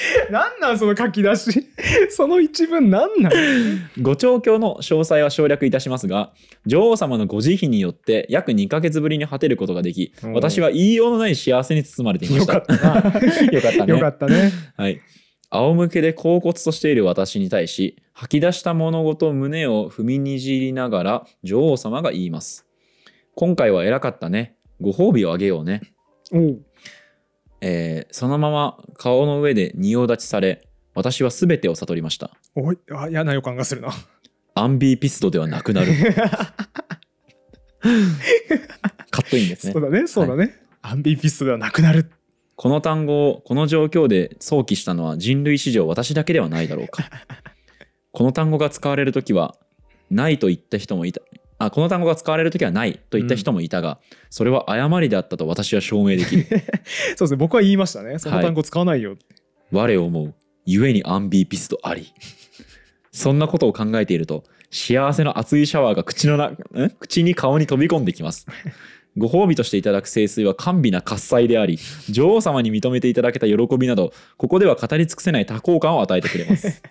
なんなんその書き出し？その一文なんなん？ご調教の詳細は省略いたしますが女王様のご慈悲によって約2ヶ月ぶりに果てることができうん私は言いようのない幸せに包まれていました。よかったな。よかったね。よかったね。はい。仰向けで恍惚としている私に対し吐き出した物事胸を踏みにじりながら女王様が言います。今回は偉かったね。ご褒美をあげようね、おうえーそのまま顔の上で仁王立ちされ私は全てを悟りましたおいあ嫌な予感がするな。アンビーピストではなくなるカットインですねそうだね。そうだね。アンビーピストではなくなる。この単語をこの状況で想起したのは人類史上私だけではないだろうかこの単語が使われる時はないと言った人もいたあこの単語が使われる時はないと言った人もいたが、それは誤りであったと私は証明できる そうですね。僕は言いましたね。その単語使わないよって。我を思う故にアンビーピストあり そんなことを考えていると幸せの熱いシャワーが口のな、ん口に顔に飛び込んできます。ご褒美としていただく聖水は甘美な喝采であり、女王様に認めていただけた喜びなど、ここでは語り尽くせない多幸感を与えてくれます。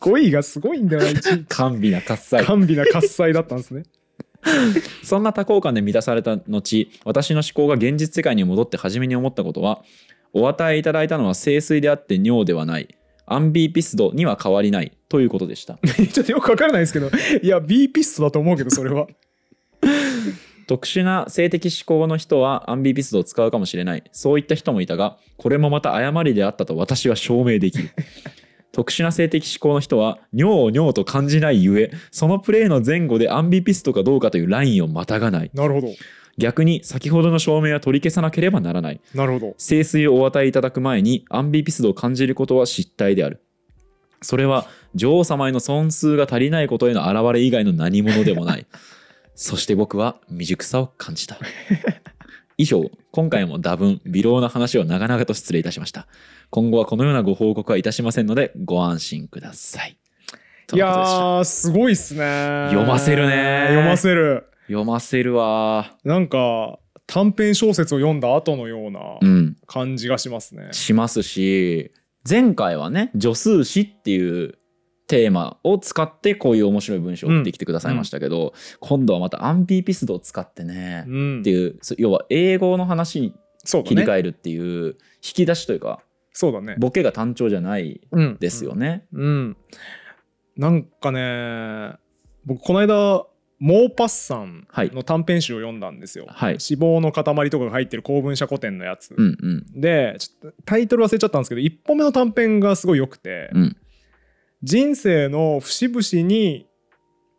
語彙がすごいんだよな、一甘美な喝采。甘美な喝采だったんですね。そんな多幸感で満たされた後、私の思考が現実世界に戻って初めに思ったことは、お与えいただいたのは聖水であって尿ではない。アンビーピスドには変わりないということでした。ちょっとよくわからないですけど、いや、B ピストだと思うけど、それは。特殊な性的嗜好の人はアンビーピスドを使うかもしれない。そういった人もいたが、これもまた誤りであったと私は証明できる。特殊な性的嗜好の人は尿を尿と感じないゆえ、そのプレイの前後でアンビーピストかどうかというラインをまたがない。なるほど。逆に先ほどの証明は取り消さなければならない。なるほど。聖水をお与えいただく前にアンビーピスドを感じることは失態である。それは女王様への損数が足りないことへの表れ以外の何者でもない。そして僕は未熟さを感じた。以上、今回も多分、微量な話を長々と失礼いたしました。今後はこのようなご報告はいたしませんので、ご安心ください。といやー、すごいっすね。読ませるね読ませる。読ませるわなんか短編小説を読んだ後のようなうん感じがしますね。しますし前回はね助数詞っていうテーマを使ってこういう面白い文章を送ってきてくださいましたけど、今度はまたアンビーピストを使ってね、うんっていうそ要は英語の話に。切り替えるっていう引き出しというかそうだね。ボケが単調じゃないうんですよね。うん。なんかね、僕この間モーパッサンはいの短編集を読んだんですよ。はい脂肪の塊とかが入ってる公文社古典のやつ。うんうんでちょっとタイトル忘れちゃったんですけど1本目の短編がすごい良くて、うん人生の節々に、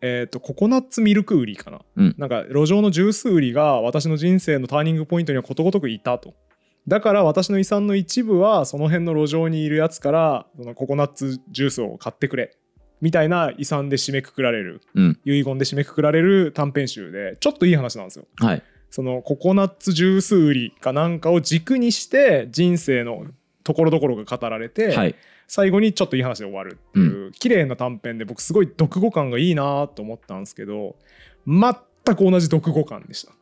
えー、とココナッツミルク売りかな、うん。なんか路上のジュース売りが私の人生のターニングポイントにはことごとくいたと。だから私の遺産の一部はその辺の路上にいるやつからそのココナッツジュースを買ってくれ。みたいな遺産で締めくくられる。うん。遺言で締めくくられる短編集でちょっといい話なんですよ。はい。そのココナッツジュース売りかなんかを軸にして人生のところどころが語られて、はい最後にちょっといい話で終わるっていう、綺麗な短編で僕すごい読後感がいいなと思ったんですけど全く同じ読後感でした。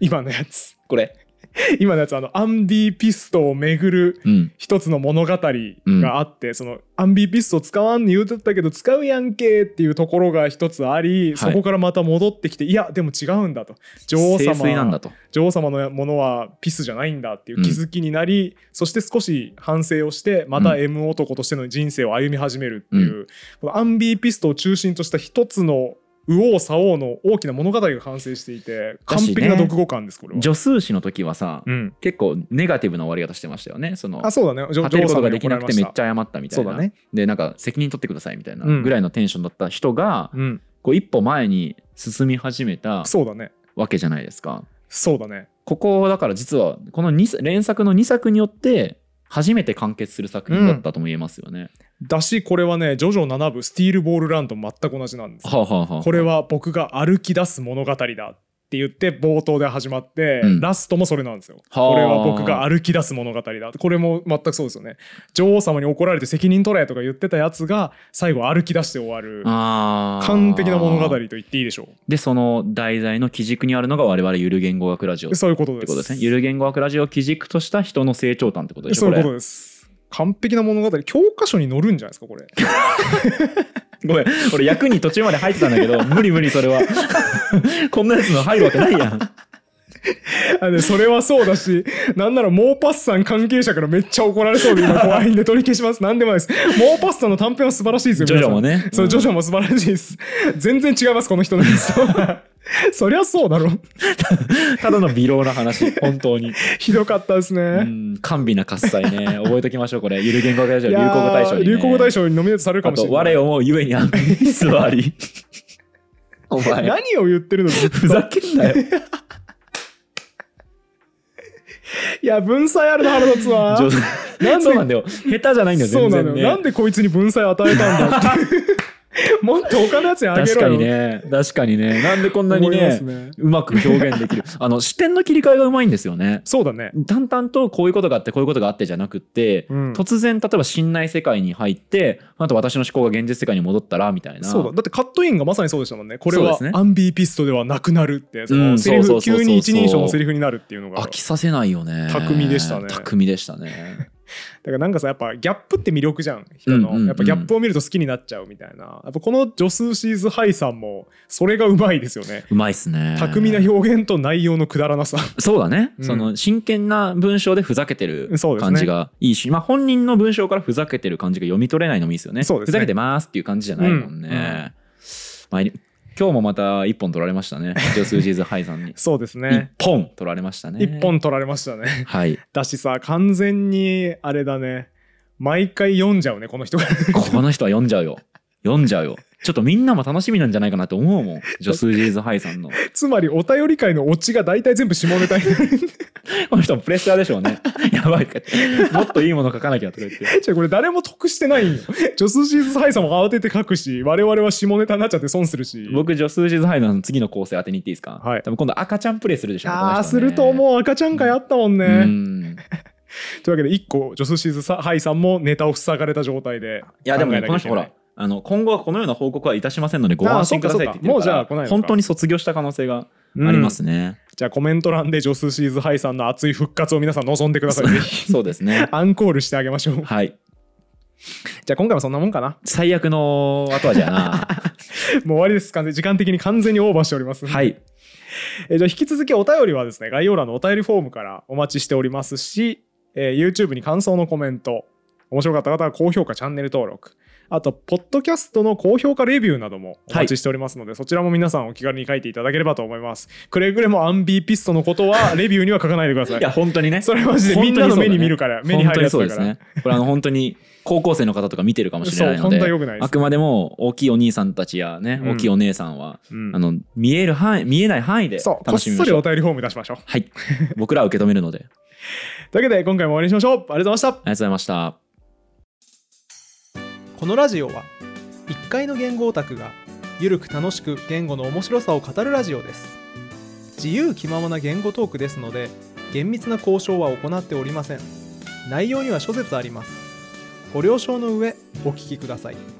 今のやつ。これ 今のやつあのアンディピストを巡るうん一つの物語があって、そのアンビピスト使わんに言うとったけど使うやんけっていうところが一つあり、そこからまた戻ってきていやでも違うんだと。女王様だと。女王様のものはピスじゃないんだっていう気づきになり、そして少し反省をしてまた M 男としての人生を歩み始めるっていう、このアンビーピストを中心とした一つの右往左往の大きな物語が完成していて完璧な読後感ですこれは。助数詞の時はさ、うん、結構ネガティブな終わり方してましたよねそのあそうだね。女立てることができなくてめっゃちゃ謝ったみたいなそうだね。でなんか責任取ってくださいみたいなうんぐらいのテンションだった人が、うん、こう一歩前に進み始めたそうだね。わけじゃないですか。そうだね。ここだから実はこの2連作の2作によって初めて完結する作品だったとも言えますよね。だしこれはね「ジョジョ7部スティールボールラン」と全く同じなんです。はあ、はあはあ、これは僕が歩き出す物語だって言って冒頭で始まって、うんラストもそれなんですよ。はあこれは僕が歩き出す物語だこれも全くそうですよね。女王様に怒られて責任取れとか言ってたやつが最後歩き出して終わる完璧な物語と言っていいでしょでその題材の基軸にあるのが我々ゆる言語学ラジオそういうことです。ね。ゆる言語学ラジオを基軸とした人の成長譚ってことでしょそういうこことれです。完璧な物語教科書に載るんじゃないですかこれ。ごめん俺役に途中まで入ってたんだけど 無理無理それは こんなやつの入るわけないやんあでそれはそうだし、なんならモーパッサン関係者からめっちゃ怒られそうで今怖いんで取り消します。なんでもないです。モーパッサンの短編は素晴らしいですよ。ジョジョも皆さんそう、ジョジョも素晴らしいです。全然違います、この人のやつと。そりゃそうだろ。ただの微量な話本当にひどかったですうね。ん甘美な喝采ね覚えときましょうこれゆる言語学ラジオ流行語大賞に、ね、流行語大賞にノミネートされるかあもしれない。と我思うゆえにあんに座り お前何を言ってるのふざけんなよいや、文才あるの腹立つわ。なんでそうなんだよ下手じゃないんだよそうなのよ。全然ねなんでこいつに文才与えたんだって。もっと他のやつにあげろよ。確かにね。確かにね。なんでこんなにねすね。うまく表現できる。あの視点の切り替えがうまいんですよね。そうだね。淡々とこういうことがあってこういうことがあってじゃなくって、うん。突然例えば信頼世界に入ってあと私の思考が現実世界に戻ったらみたいな。そうだ。だってカットインがまさにそうでしたもんね。これはアンビーピストではなくなるってそうん。のセリフ急に一人称のセリフになるっていうのが。飽きさせないよね。巧みでしたね。巧みでしたね だからなんかさやっぱギャップって魅力じゃん人の、うんうんうん。やっぱギャップを見ると好きになっちゃうみたいな。やっぱこのジョスーシーズハイさんもそれがうまいですよね。うまいっすね。巧みな表現と内容のくだらなさ。そうだね、うん。その真剣な文章でふざけてる感じがいいし、まあ、本人の文章からふざけてる感じが読み取れないのもいいですよね。そうですね。ふざけてますっていう感じじゃないもんね、うん。うん。まあ、今日もまた一本取られましたね。ジョスージーズハイさんに。そうです一ね本取られましたね。一本取られましたね。はい。だしさ完全にあれだね。毎回読んじゃうねこの人が。この人は読んじゃうよ。読んじゃうよちょっとみんなも楽しみなんじゃないかなと思うもん ジョスージーズハイさんのつまりお便り会のオチが大体全部下ネタになる この人もプレッシャーでしょうね やばいもっといいもの書かなきゃとか言ってじゃあこれ誰も得してないんよ。ジョスシーズハイさんも慌てて書くし、我々は下ネタになっちゃって損するし。僕ジョスージーズハイの次の構成当てに行っていいですか、はい多分今度赤ちゃんプレイするでしょああ、すると思う。赤ちゃん会あったもんね。うんというわけで、一個、ジョスシーズハイさんもネタを塞がれた状態で。いやでもねこの人ほらあの今後はこのような報告はいたしませんのでご安心くださいって言ってのか本当に卒業した可能性がうんありますね、じゃあコメント欄でジョスシーズハイさんの熱い復活を皆さん望んでくださいぜひ そうですね。アンコールしてあげましょう。はい。じゃあ今回もそんなもんかな。最悪の後味やな。もう終わりです完全時間的に完全にオーバーしております。はい。えーじゃあ引き続きお便りはですね概要欄のお便りフォームからお待ちしておりますし、えー YouTube に感想のコメント面白かった方は高評価チャンネル登録あとポッドキャストの高評価レビューなどもお待ちしておりますので、そちらも皆さんお気軽に書いていただければと思います。くれぐれもアンビーピストのことはレビューには書かないでください。いや本当にね。それマジでみんなの目に見るから、目に入るやつだから。本当にそうですねこれあの本当に高校生の方とか見てるかもしれないのでです。あくまでも大きいお兄さんたちやね、うん。大きいお姉さんは、うん。あの見える範囲見えない範囲で楽しみそりましょう。お便りフォーム出しましょう。はい。僕らは受け止めるので。あ りというわけで今回も終わりにしましょう。ありがとうございました。がとうございましたこのラジオは1階の言語オタクがゆるく楽しく言語の面白さを語るラジオです。自由気ままな言語トークですので厳密な交渉は行っておりません。内容には諸説あります。ご了承の上お聞きください。